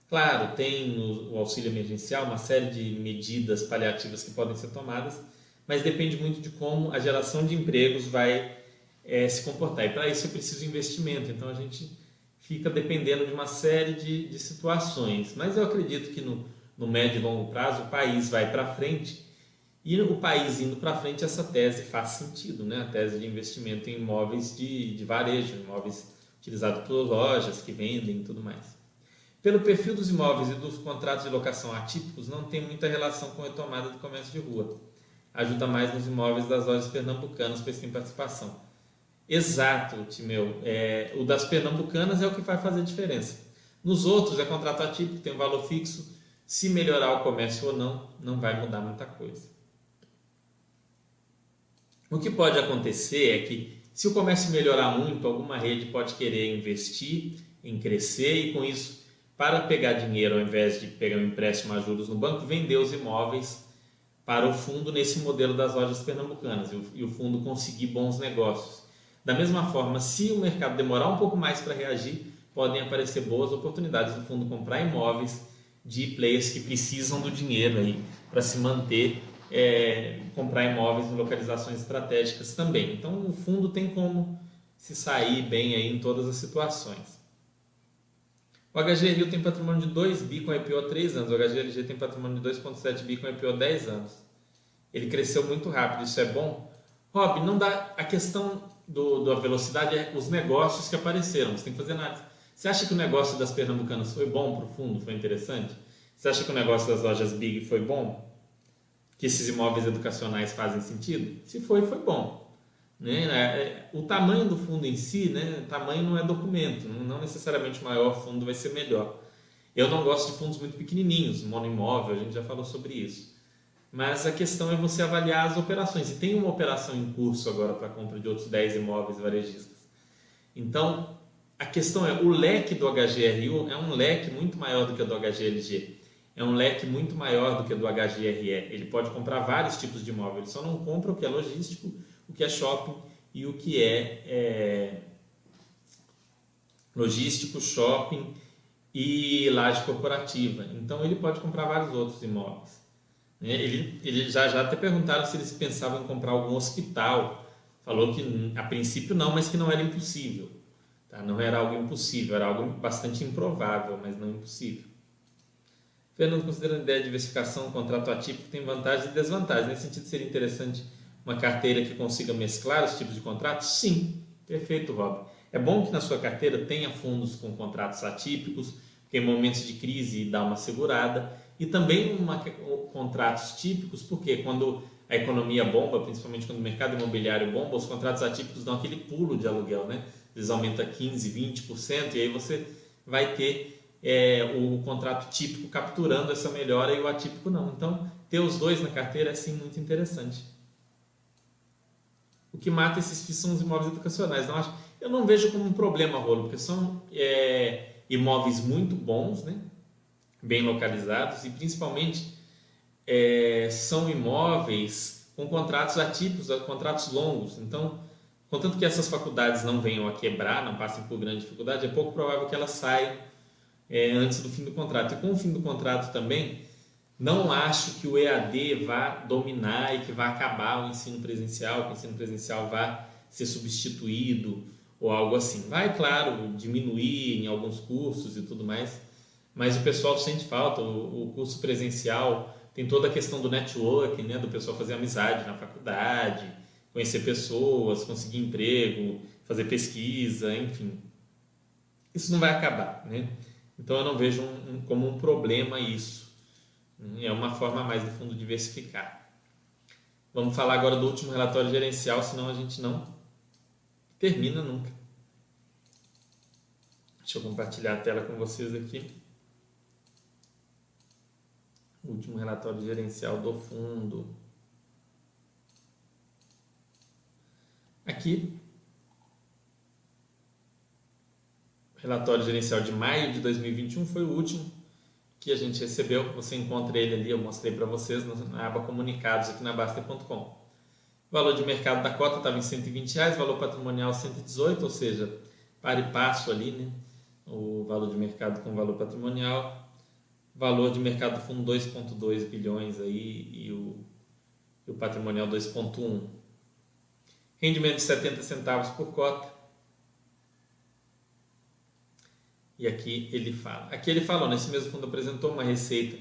Claro, tem o, auxílio emergencial, uma série de medidas paliativas que podem ser tomadas, mas depende muito de como a geração de empregos vai é, se comportar. E para isso é preciso investimento. Então a gente fica dependendo de uma série de, de situações. Mas eu acredito que no, no médio e longo prazo o país vai para frente e o país indo para frente, essa tese faz sentido, né? a tese de investimento em imóveis de, de varejo, imóveis utilizados por lojas que vendem e tudo mais. Pelo perfil dos imóveis e dos contratos de locação atípicos, não tem muita relação com a retomada do comércio de rua. Ajuda mais nos imóveis das lojas pernambucanas, pois tem participação. Exato, Timeu. É, o das pernambucanas é o que vai fazer diferença. Nos outros é contrato atípico, tem um valor fixo. Se melhorar o comércio ou não, não vai mudar muita coisa. O que pode acontecer é que, se o comércio melhorar muito, alguma rede pode querer investir em crescer e, com isso, para pegar dinheiro ao invés de pegar um empréstimo a juros no banco, vender os imóveis para o fundo nesse modelo das lojas pernambucanas e o fundo conseguir bons negócios. Da mesma forma, se o mercado demorar um pouco mais para reagir, podem aparecer boas oportunidades do fundo comprar imóveis de players que precisam do dinheiro aí para se manter é, comprar imóveis em localizações estratégicas também. Então, o fundo tem como se sair bem aí em todas as situações. O HG Rio tem patrimônio de 2 bi com IPO há 3 anos, o HGLG tem patrimônio de 2,7 bi com IPO há 10 anos. Ele cresceu muito rápido, isso é bom? Rob, não dá. A questão do, da velocidade é os negócios que apareceram, você tem que fazer nada. Você acha que o negócio das pernambucanas foi bom para o fundo, foi interessante? Você acha que o negócio das lojas Big foi bom? que esses imóveis educacionais fazem sentido? Se foi, foi bom. Né? É, é, o tamanho do fundo em si, né? tamanho não é documento, não necessariamente o maior fundo vai ser melhor. Eu não gosto de fundos muito pequenininhos, monoimóvel, a gente já falou sobre isso. Mas a questão é você avaliar as operações. E tem uma operação em curso agora para compra de outros 10 imóveis varejistas. Então, a questão é, o leque do HGRU é um leque muito maior do que o do HGLG é um leque muito maior do que o do HGRE. Ele pode comprar vários tipos de imóvel, ele só não compra o que é logístico, o que é shopping e o que é, é logístico, shopping e laje corporativa. Então ele pode comprar vários outros imóveis. Né? Ele, ele já, já até perguntaram se eles pensavam em comprar algum hospital. Falou que a princípio não, mas que não era impossível. Tá? Não era algo impossível, era algo bastante improvável, mas não impossível. Fernando, considerando a ideia de diversificação, contrato atípico tem vantagens e desvantagens. Nesse sentido, seria interessante uma carteira que consiga mesclar os tipos de contratos? Sim, perfeito, Rob. É bom que na sua carteira tenha fundos com contratos atípicos, porque em momentos de crise dá uma segurada, e também uma, contratos típicos, porque quando a economia bomba, principalmente quando o mercado imobiliário bomba, os contratos atípicos dão aquele pulo de aluguel, né? Eles aumentam 15, 20%, e aí você vai ter é, o contrato típico capturando essa melhora e o atípico não. Então, ter os dois na carteira é sim muito interessante. O que mata esses FIIs são os imóveis educacionais. Não acho, eu não vejo como um problema, Rolo, porque são é, imóveis muito bons, né? bem localizados e principalmente é, são imóveis com contratos atípicos, contratos longos. Então, contanto que essas faculdades não venham a quebrar, não passem por grande dificuldade, é pouco provável que elas saiam é, antes do fim do contrato. E com o fim do contrato também, não acho que o EAD vá dominar e que vá acabar o ensino presencial, que o ensino presencial vá ser substituído ou algo assim. Vai, claro, diminuir em alguns cursos e tudo mais, mas o pessoal sente falta. O, curso presencial tem toda a questão do network, né, do pessoal fazer amizade na faculdade, conhecer pessoas, conseguir emprego, fazer pesquisa, enfim. Isso não vai acabar, né? Então eu não vejo um, um, como um problema isso. É uma forma mais do fundo diversificar. Vamos falar agora do último relatório gerencial, senão a gente não termina nunca. Deixa eu compartilhar a tela com vocês aqui. O último relatório gerencial do fundo. Aqui, relatório gerencial de maio de 2021 foi o último que a gente recebeu. Você encontra ele ali, eu mostrei para vocês na aba comunicados aqui na Baster.com. O valor de mercado da cota estava em 120 reais, valor patrimonial 118, ou seja, para e passo ali, né? O valor de mercado com valor patrimonial. Valor de mercado do fundo 2,2 bilhões aí e o, e o patrimonial 2,1. Rendimento de 70 centavos por cota. E aqui ele fala. Aqui ele falou, nesse mesmo fundo apresentou uma receita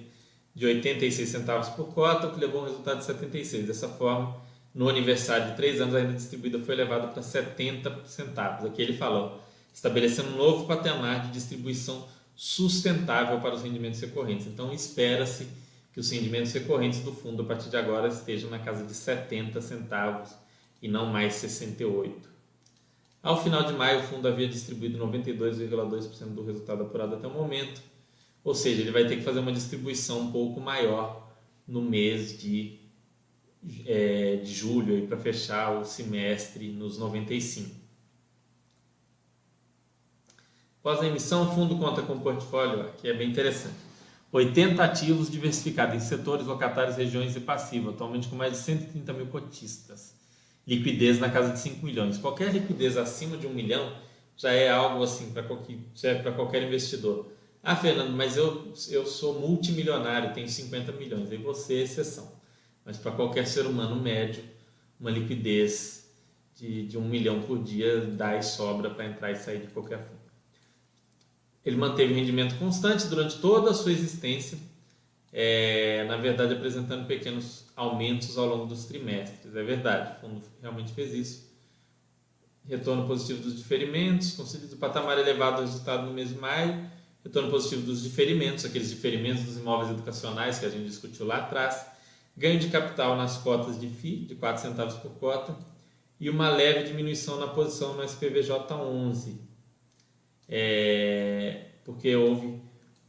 de 86 centavos por cota, o que levou a um resultado de 76. Dessa forma, no aniversário de 3 anos, a renda distribuída foi elevada para 70 centavos. Aqui ele falou, estabelecendo um novo patamar de distribuição sustentável para os rendimentos recorrentes. Então, espera-se que os rendimentos recorrentes do fundo, a partir de agora, estejam na casa de 70 centavos e não mais 68. Ao final de maio, o fundo havia distribuído 92,2% do resultado apurado até o momento, ou seja, ele vai ter que fazer uma distribuição um pouco maior no mês de, é, de julho para fechar o semestre nos 95. Após a emissão, o fundo conta com um portfólio que é bem interessante. 80 ativos diversificados em setores, locatários, regiões e passivo, atualmente com mais de 130 mil cotistas liquidez na casa de 5 milhões. Qualquer liquidez acima de um milhão já é algo assim para qualquer, serve para qualquer investidor. Ah, Fernando, mas eu, eu sou multimilionário, tenho 50 milhões, e você é exceção. Mas para qualquer ser humano médio, uma liquidez de, de um milhão por dia dá e sobra para entrar e sair de qualquer fundo. Ele manteve rendimento constante durante toda a sua existência, é, na verdade apresentando pequenos aumentos ao longo dos trimestres. É verdade, o fundo realmente fez isso. Retorno positivo dos diferimentos, concedido patamar elevado do resultado no mês de maio, retorno positivo dos diferimentos, aqueles diferimentos dos imóveis educacionais que a gente discutiu lá atrás, ganho de capital nas cotas de FI, de 4 centavos por cota, e uma leve diminuição na posição no SPVJ 11, é, porque houve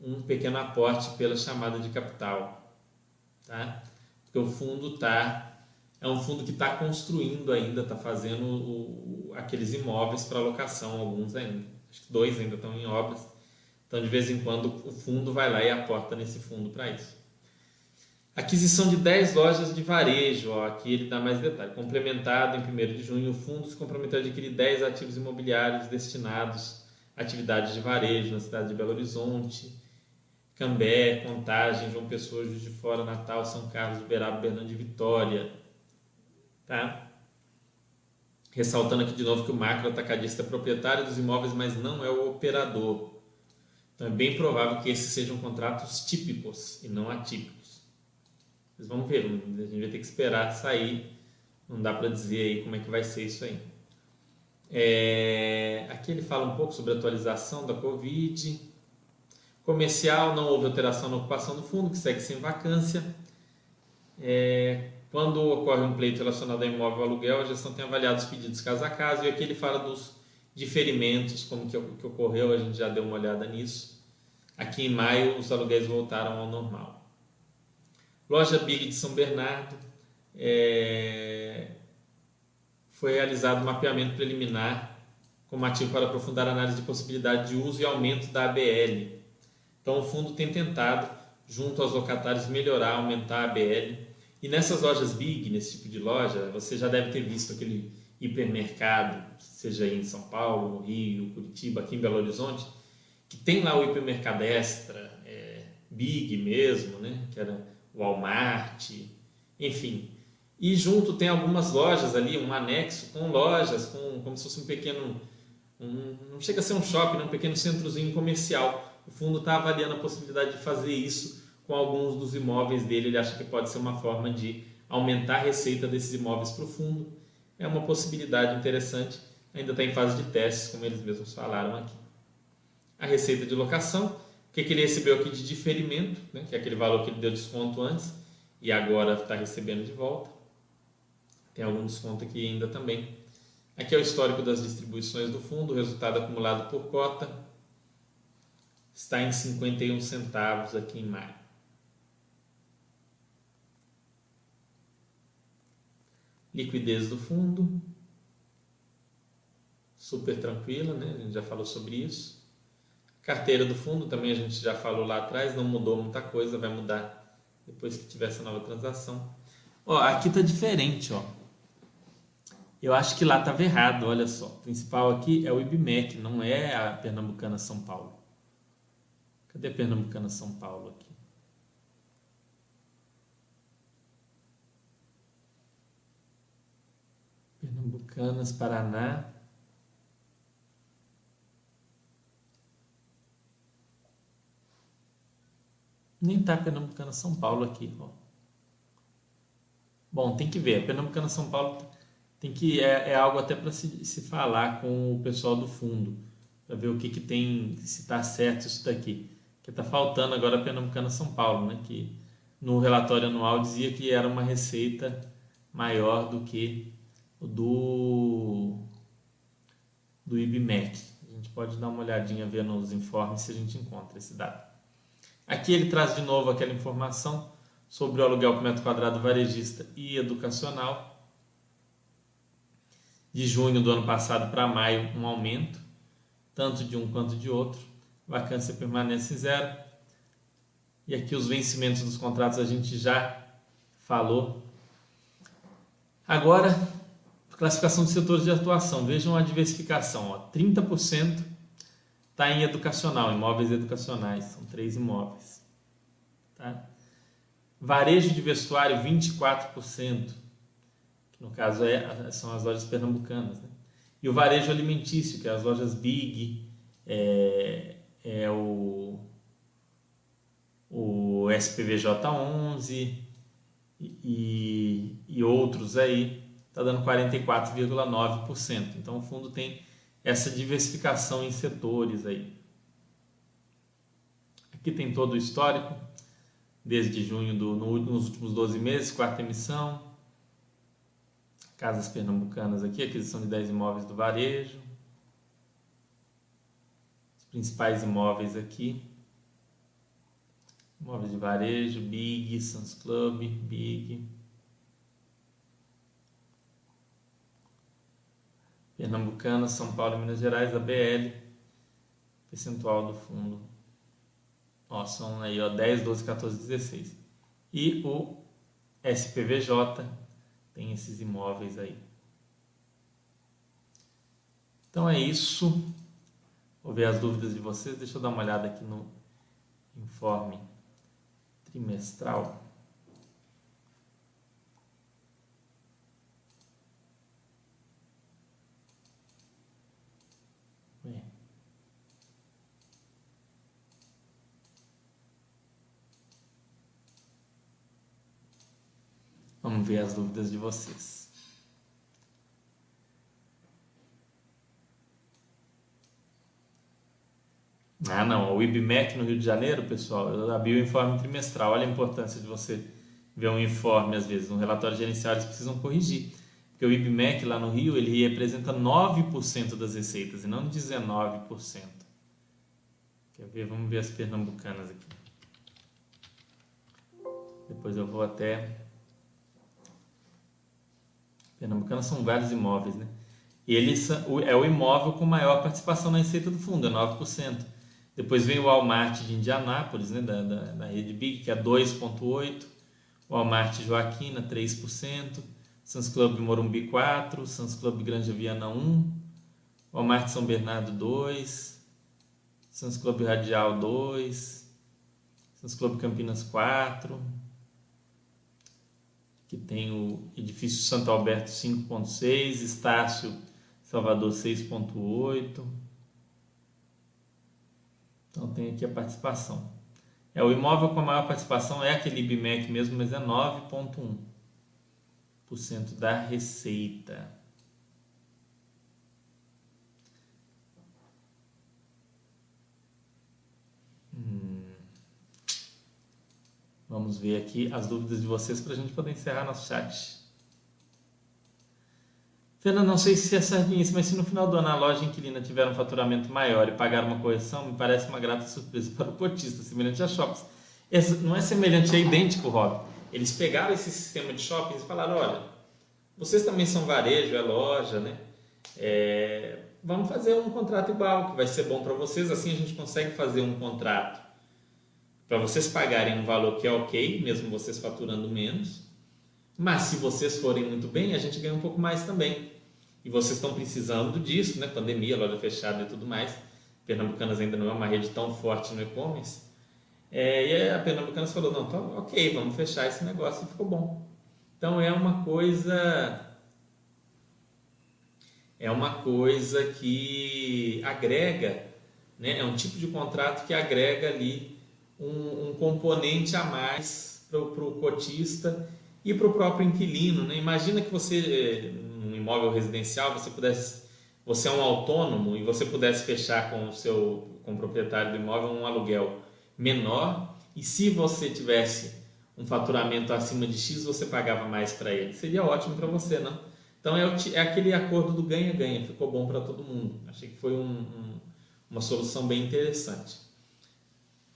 um pequeno aporte pela chamada de capital, tá? Porque o fundo tá é um fundo que está construindo ainda, está fazendo o, aqueles imóveis para locação, alguns ainda, acho que dois ainda estão em obras. Então, de vez em quando, o fundo vai lá e aporta nesse fundo para isso. Aquisição de 10 lojas de varejo, ó, aqui ele dá mais detalhe. Complementado em 1 de junho, o fundo se comprometeu a adquirir 10 ativos imobiliários destinados a atividades de varejo na cidade de Belo Horizonte, Cambé, Contagem, João Pessoa, Juiz de Fora, Natal, São Carlos, Uberaba, Bernardo de Vitória. Tá? Ressaltando aqui de novo que o macro atacadista é proprietário dos imóveis, mas não é o operador. Então é bem provável que esses sejam contratos típicos e não atípicos. Vocês vão ver, a gente vai ter que esperar sair. Não dá para dizer aí como é que vai ser isso aí. É, aqui ele fala um pouco sobre a atualização da Covid comercial, não houve alteração na ocupação do fundo, que segue sem vacância. É, quando ocorre um pleito relacionado a imóvel aluguel, a gestão tem avaliado os pedidos caso a caso, e aqui ele fala dos diferimentos, como que, que ocorreu, a gente já deu uma olhada nisso. Aqui em maio, os aluguéis voltaram ao normal. Loja Big de São Bernardo, é, foi realizado um mapeamento preliminar como ativo para aprofundar a análise de possibilidade de uso e aumento da ABL, então o fundo tem tentado, junto aos locatários, melhorar, aumentar a BL. E nessas lojas big, nesse tipo de loja, você já deve ter visto aquele hipermercado, seja em São Paulo, Rio, Curitiba, aqui em Belo Horizonte, que tem lá o hipermercado extra, é, big mesmo, né? que era Walmart, enfim. E junto tem algumas lojas ali, um anexo com lojas, com, como se fosse um pequeno, um, não chega a ser um shopping, um pequeno centrozinho comercial, o fundo está avaliando a possibilidade de fazer isso com alguns dos imóveis dele. Ele acha que pode ser uma forma de aumentar a receita desses imóveis para o fundo. É uma possibilidade interessante. Ainda está em fase de testes, como eles mesmos falaram aqui. A receita de locação, o que, que ele recebeu aqui de diferimento, né, que é aquele valor que ele deu desconto antes e agora está recebendo de volta. tem algum desconto aqui ainda também. Aqui é o histórico das distribuições do fundo, resultado acumulado por cota está em 51 centavos aqui em maio. Liquidez do fundo, super tranquila, né? A gente já falou sobre isso. Carteira do fundo também a gente já falou lá atrás, não mudou muita coisa, vai mudar depois que tiver essa nova transação. Ó, aqui tá diferente, ó. Eu acho que lá estava errado, olha só. O principal aqui é o IBMEC, não é a Pernambucana São Paulo. Cadê Pernambucana São Paulo aqui? Pernambucanas, Paraná. Nem tá Pernambucana São Paulo aqui, ó. Bom, tem que ver. A Pernambucana São Paulo tem que é, é algo até para se, se falar com o pessoal do fundo para ver o que, que tem, se está certo isso daqui. Que está faltando agora a Pernambucana São Paulo, né? Que no relatório anual dizia que era uma receita maior do que o do do IBMEC. A gente pode dar uma olhadinha ver nos informes se a gente encontra esse dado. Aqui ele traz de novo aquela informação sobre o aluguel por metro quadrado varejista e educacional de junho do ano passado para maio, um aumento, tanto de um quanto de outro. Vacância permanece zero. E aqui os vencimentos dos contratos a gente já falou. Agora, classificação de setores de atuação. Vejam a diversificação. Ó. 30% está em educacional, imóveis educacionais. São três imóveis. Tá? Varejo de vestuário, 24% que no caso é, são as lojas pernambucanas. Né? E o varejo alimentício, que é as lojas Big, é, é o, o SPVJ 11 e, e outros aí, está dando 44,9%. Então o fundo tem essa diversificação em setores aí. Aqui tem todo o histórico, desde junho do, no, nos últimos 12 meses, quarta emissão, Casas Pernambucanas aqui, aquisição de 10 imóveis do varejo. Principais imóveis aqui. Imóveis de varejo, Big, Sans Club, Big. Pernambucana, São Paulo e Minas Gerais, a BL. Percentual do fundo. Ó, são aí ó, 10, 12, 14, 16. E o SPVJ, tem esses imóveis aí. Então é isso. Vou ver as dúvidas de vocês. Deixa eu dar uma olhada aqui no informe trimestral. Vamos ver as dúvidas de vocês. Ah, não, o IBMEC no Rio de Janeiro, pessoal, eu abri o informe trimestral. Olha a importância de você ver um informe, às vezes, um relatório gerencial, eles precisam corrigir. Porque o IBMEC lá no Rio, ele representa 9% das receitas e não 19%. Quer ver? Vamos ver as pernambucanas aqui. Depois eu vou até Pernambucana são vários imóveis, né? E ele é o imóvel com maior participação na receita do fundo, é 9%. Depois vem o Walmart de Indianápolis, né, da, da, da rede Big, que é 2,8%. Walmart Joaquina, 3%. Sans Club Morumbi, 4%. Sans Club Grande Viana, 1%. Walmart São Bernardo, 2%. Sans Club Radial, 2%. Sans Club Campinas, 4% que tem o edifício Santo Alberto 5.6, Estácio Salvador 6.8. Então tem aqui a participação. É o imóvel com a maior participação é aquele IBMEC mesmo, mas é 9.1% da receita. Vamos ver aqui as dúvidas de vocês para a gente poder encerrar nosso chat. Fernando, não sei se é sardinice, mas se no final do ano a loja inquilina tiver um faturamento maior e pagar uma correção, me parece uma grata surpresa para o cotista, semelhante a shoppings. Esse não é semelhante, é idêntico, Rob. Eles pegaram esse sistema de shoppings e falaram, olha, vocês também são varejo, é loja, né? É, vamos fazer um contrato igual, que vai ser bom para vocês, assim a gente consegue fazer um contrato para vocês pagarem um valor que é ok, mesmo vocês faturando menos, mas se vocês forem muito bem, a gente ganha um pouco mais também. E vocês estão precisando disso, né? Pandemia, loja fechada e tudo mais. Pernambucanas ainda não é uma rede tão forte no e-commerce. É, e a Pernambucanas falou, não, tá, ok, vamos fechar esse negócio e ficou bom. Então é uma coisa é uma coisa que agrega, né? é um tipo de contrato que agrega ali um, um componente a mais para o cotista e para o próprio inquilino. Né? Imagina que você, num imóvel residencial, você pudesse, você é um autônomo e você pudesse fechar com o seu com o proprietário do imóvel um aluguel menor e se você tivesse um faturamento acima de X, você pagava mais para ele. Seria ótimo para você, não? Então é, o, é, aquele acordo do ganha-ganha, ficou bom para todo mundo. Achei que foi um, um, uma solução bem interessante.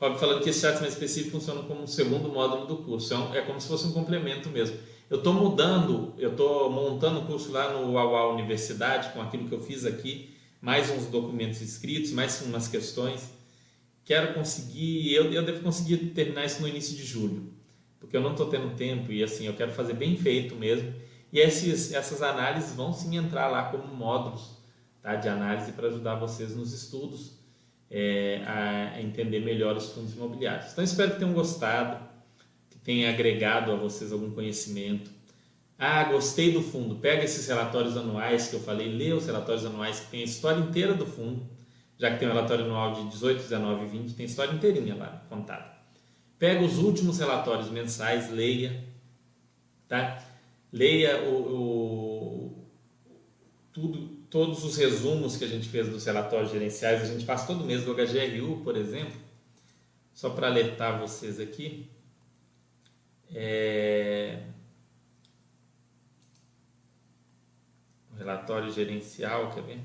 Óbvio, falando que esse mais específico funciona como um segundo módulo do curso, é, um, é como se fosse um complemento mesmo. Eu estou mudando, eu estou montando o curso lá no UAU Universidade, com aquilo que eu fiz aqui, mais uns documentos escritos, mais umas questões. Quero conseguir, eu, eu devo conseguir terminar isso no início de julho, porque eu não estou tendo tempo e assim, eu quero fazer bem feito mesmo. E esses, essas análises vão sim entrar lá como módulos tá, de análise para ajudar vocês nos estudos é, a entender melhor os fundos imobiliários. Então, espero que tenham gostado, tenha agregado a vocês algum conhecimento. Ah, gostei do fundo. Pega esses relatórios anuais que eu falei, lê os relatórios anuais que tem a história inteira do fundo, já que tem o relatório anual de 18, 19 e 20, tem a história inteirinha lá contada. Pega os últimos relatórios mensais, leia, tá? Leia o, o tudo, todos os resumos que a gente fez dos relatórios gerenciais, a gente faz todo mês do HGRU, por exemplo, só para alertar vocês aqui. É... Relatório gerencial, quer ver?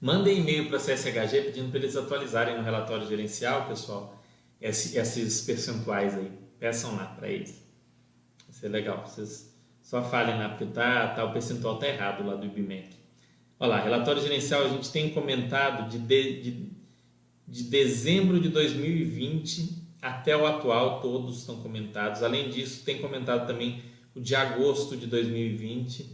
Mandem e-mail para a CSHG pedindo para eles atualizarem no relatório gerencial, pessoal, esses percentuais aí. Peçam lá para eles ser legal. Vocês só falem lá, porque tá, tá, o percentual tá errado lá do IBMEC. Olha lá, relatório gerencial a gente tem comentado de, de, de, de dezembro de 2020 até o atual, todos estão comentados. Além disso, tem comentado também o de agosto de 2020,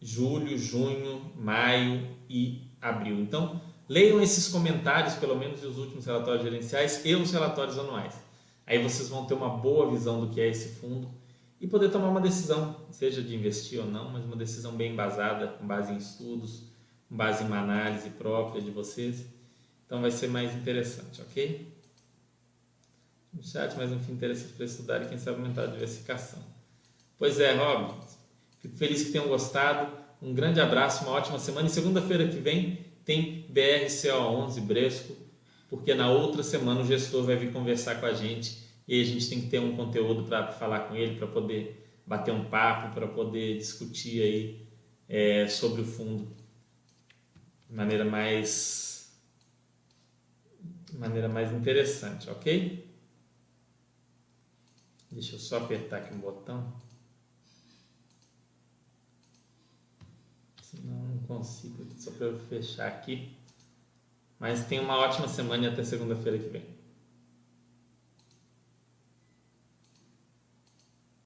julho, junho, maio e abril. Então, leiam esses comentários, pelo menos os últimos relatórios gerenciais e os relatórios anuais. Aí vocês vão ter uma boa visão do que é esse fundo e poder tomar uma decisão, seja de investir ou não, mas uma decisão bem embasada, com base em estudos, com base em uma análise própria de vocês. Então vai ser mais interessante, ok? No chat, mais um fim interessante para estudar e quem sabe aumentar a diversificação. Pois é, Rob, fico feliz que tenham gostado. Um grande abraço, uma ótima semana. E segunda-feira que vem tem BRCO11 Bresco porque na outra semana o gestor vai vir conversar com a gente e a gente tem que ter um conteúdo para falar com ele, para poder bater um papo, para poder discutir aí é, sobre o fundo de maneira mais de maneira mais interessante, ok? Deixa eu só apertar aqui um botão. Senão não consigo, só para eu fechar aqui. Mas tenha uma ótima semana e até segunda-feira que vem.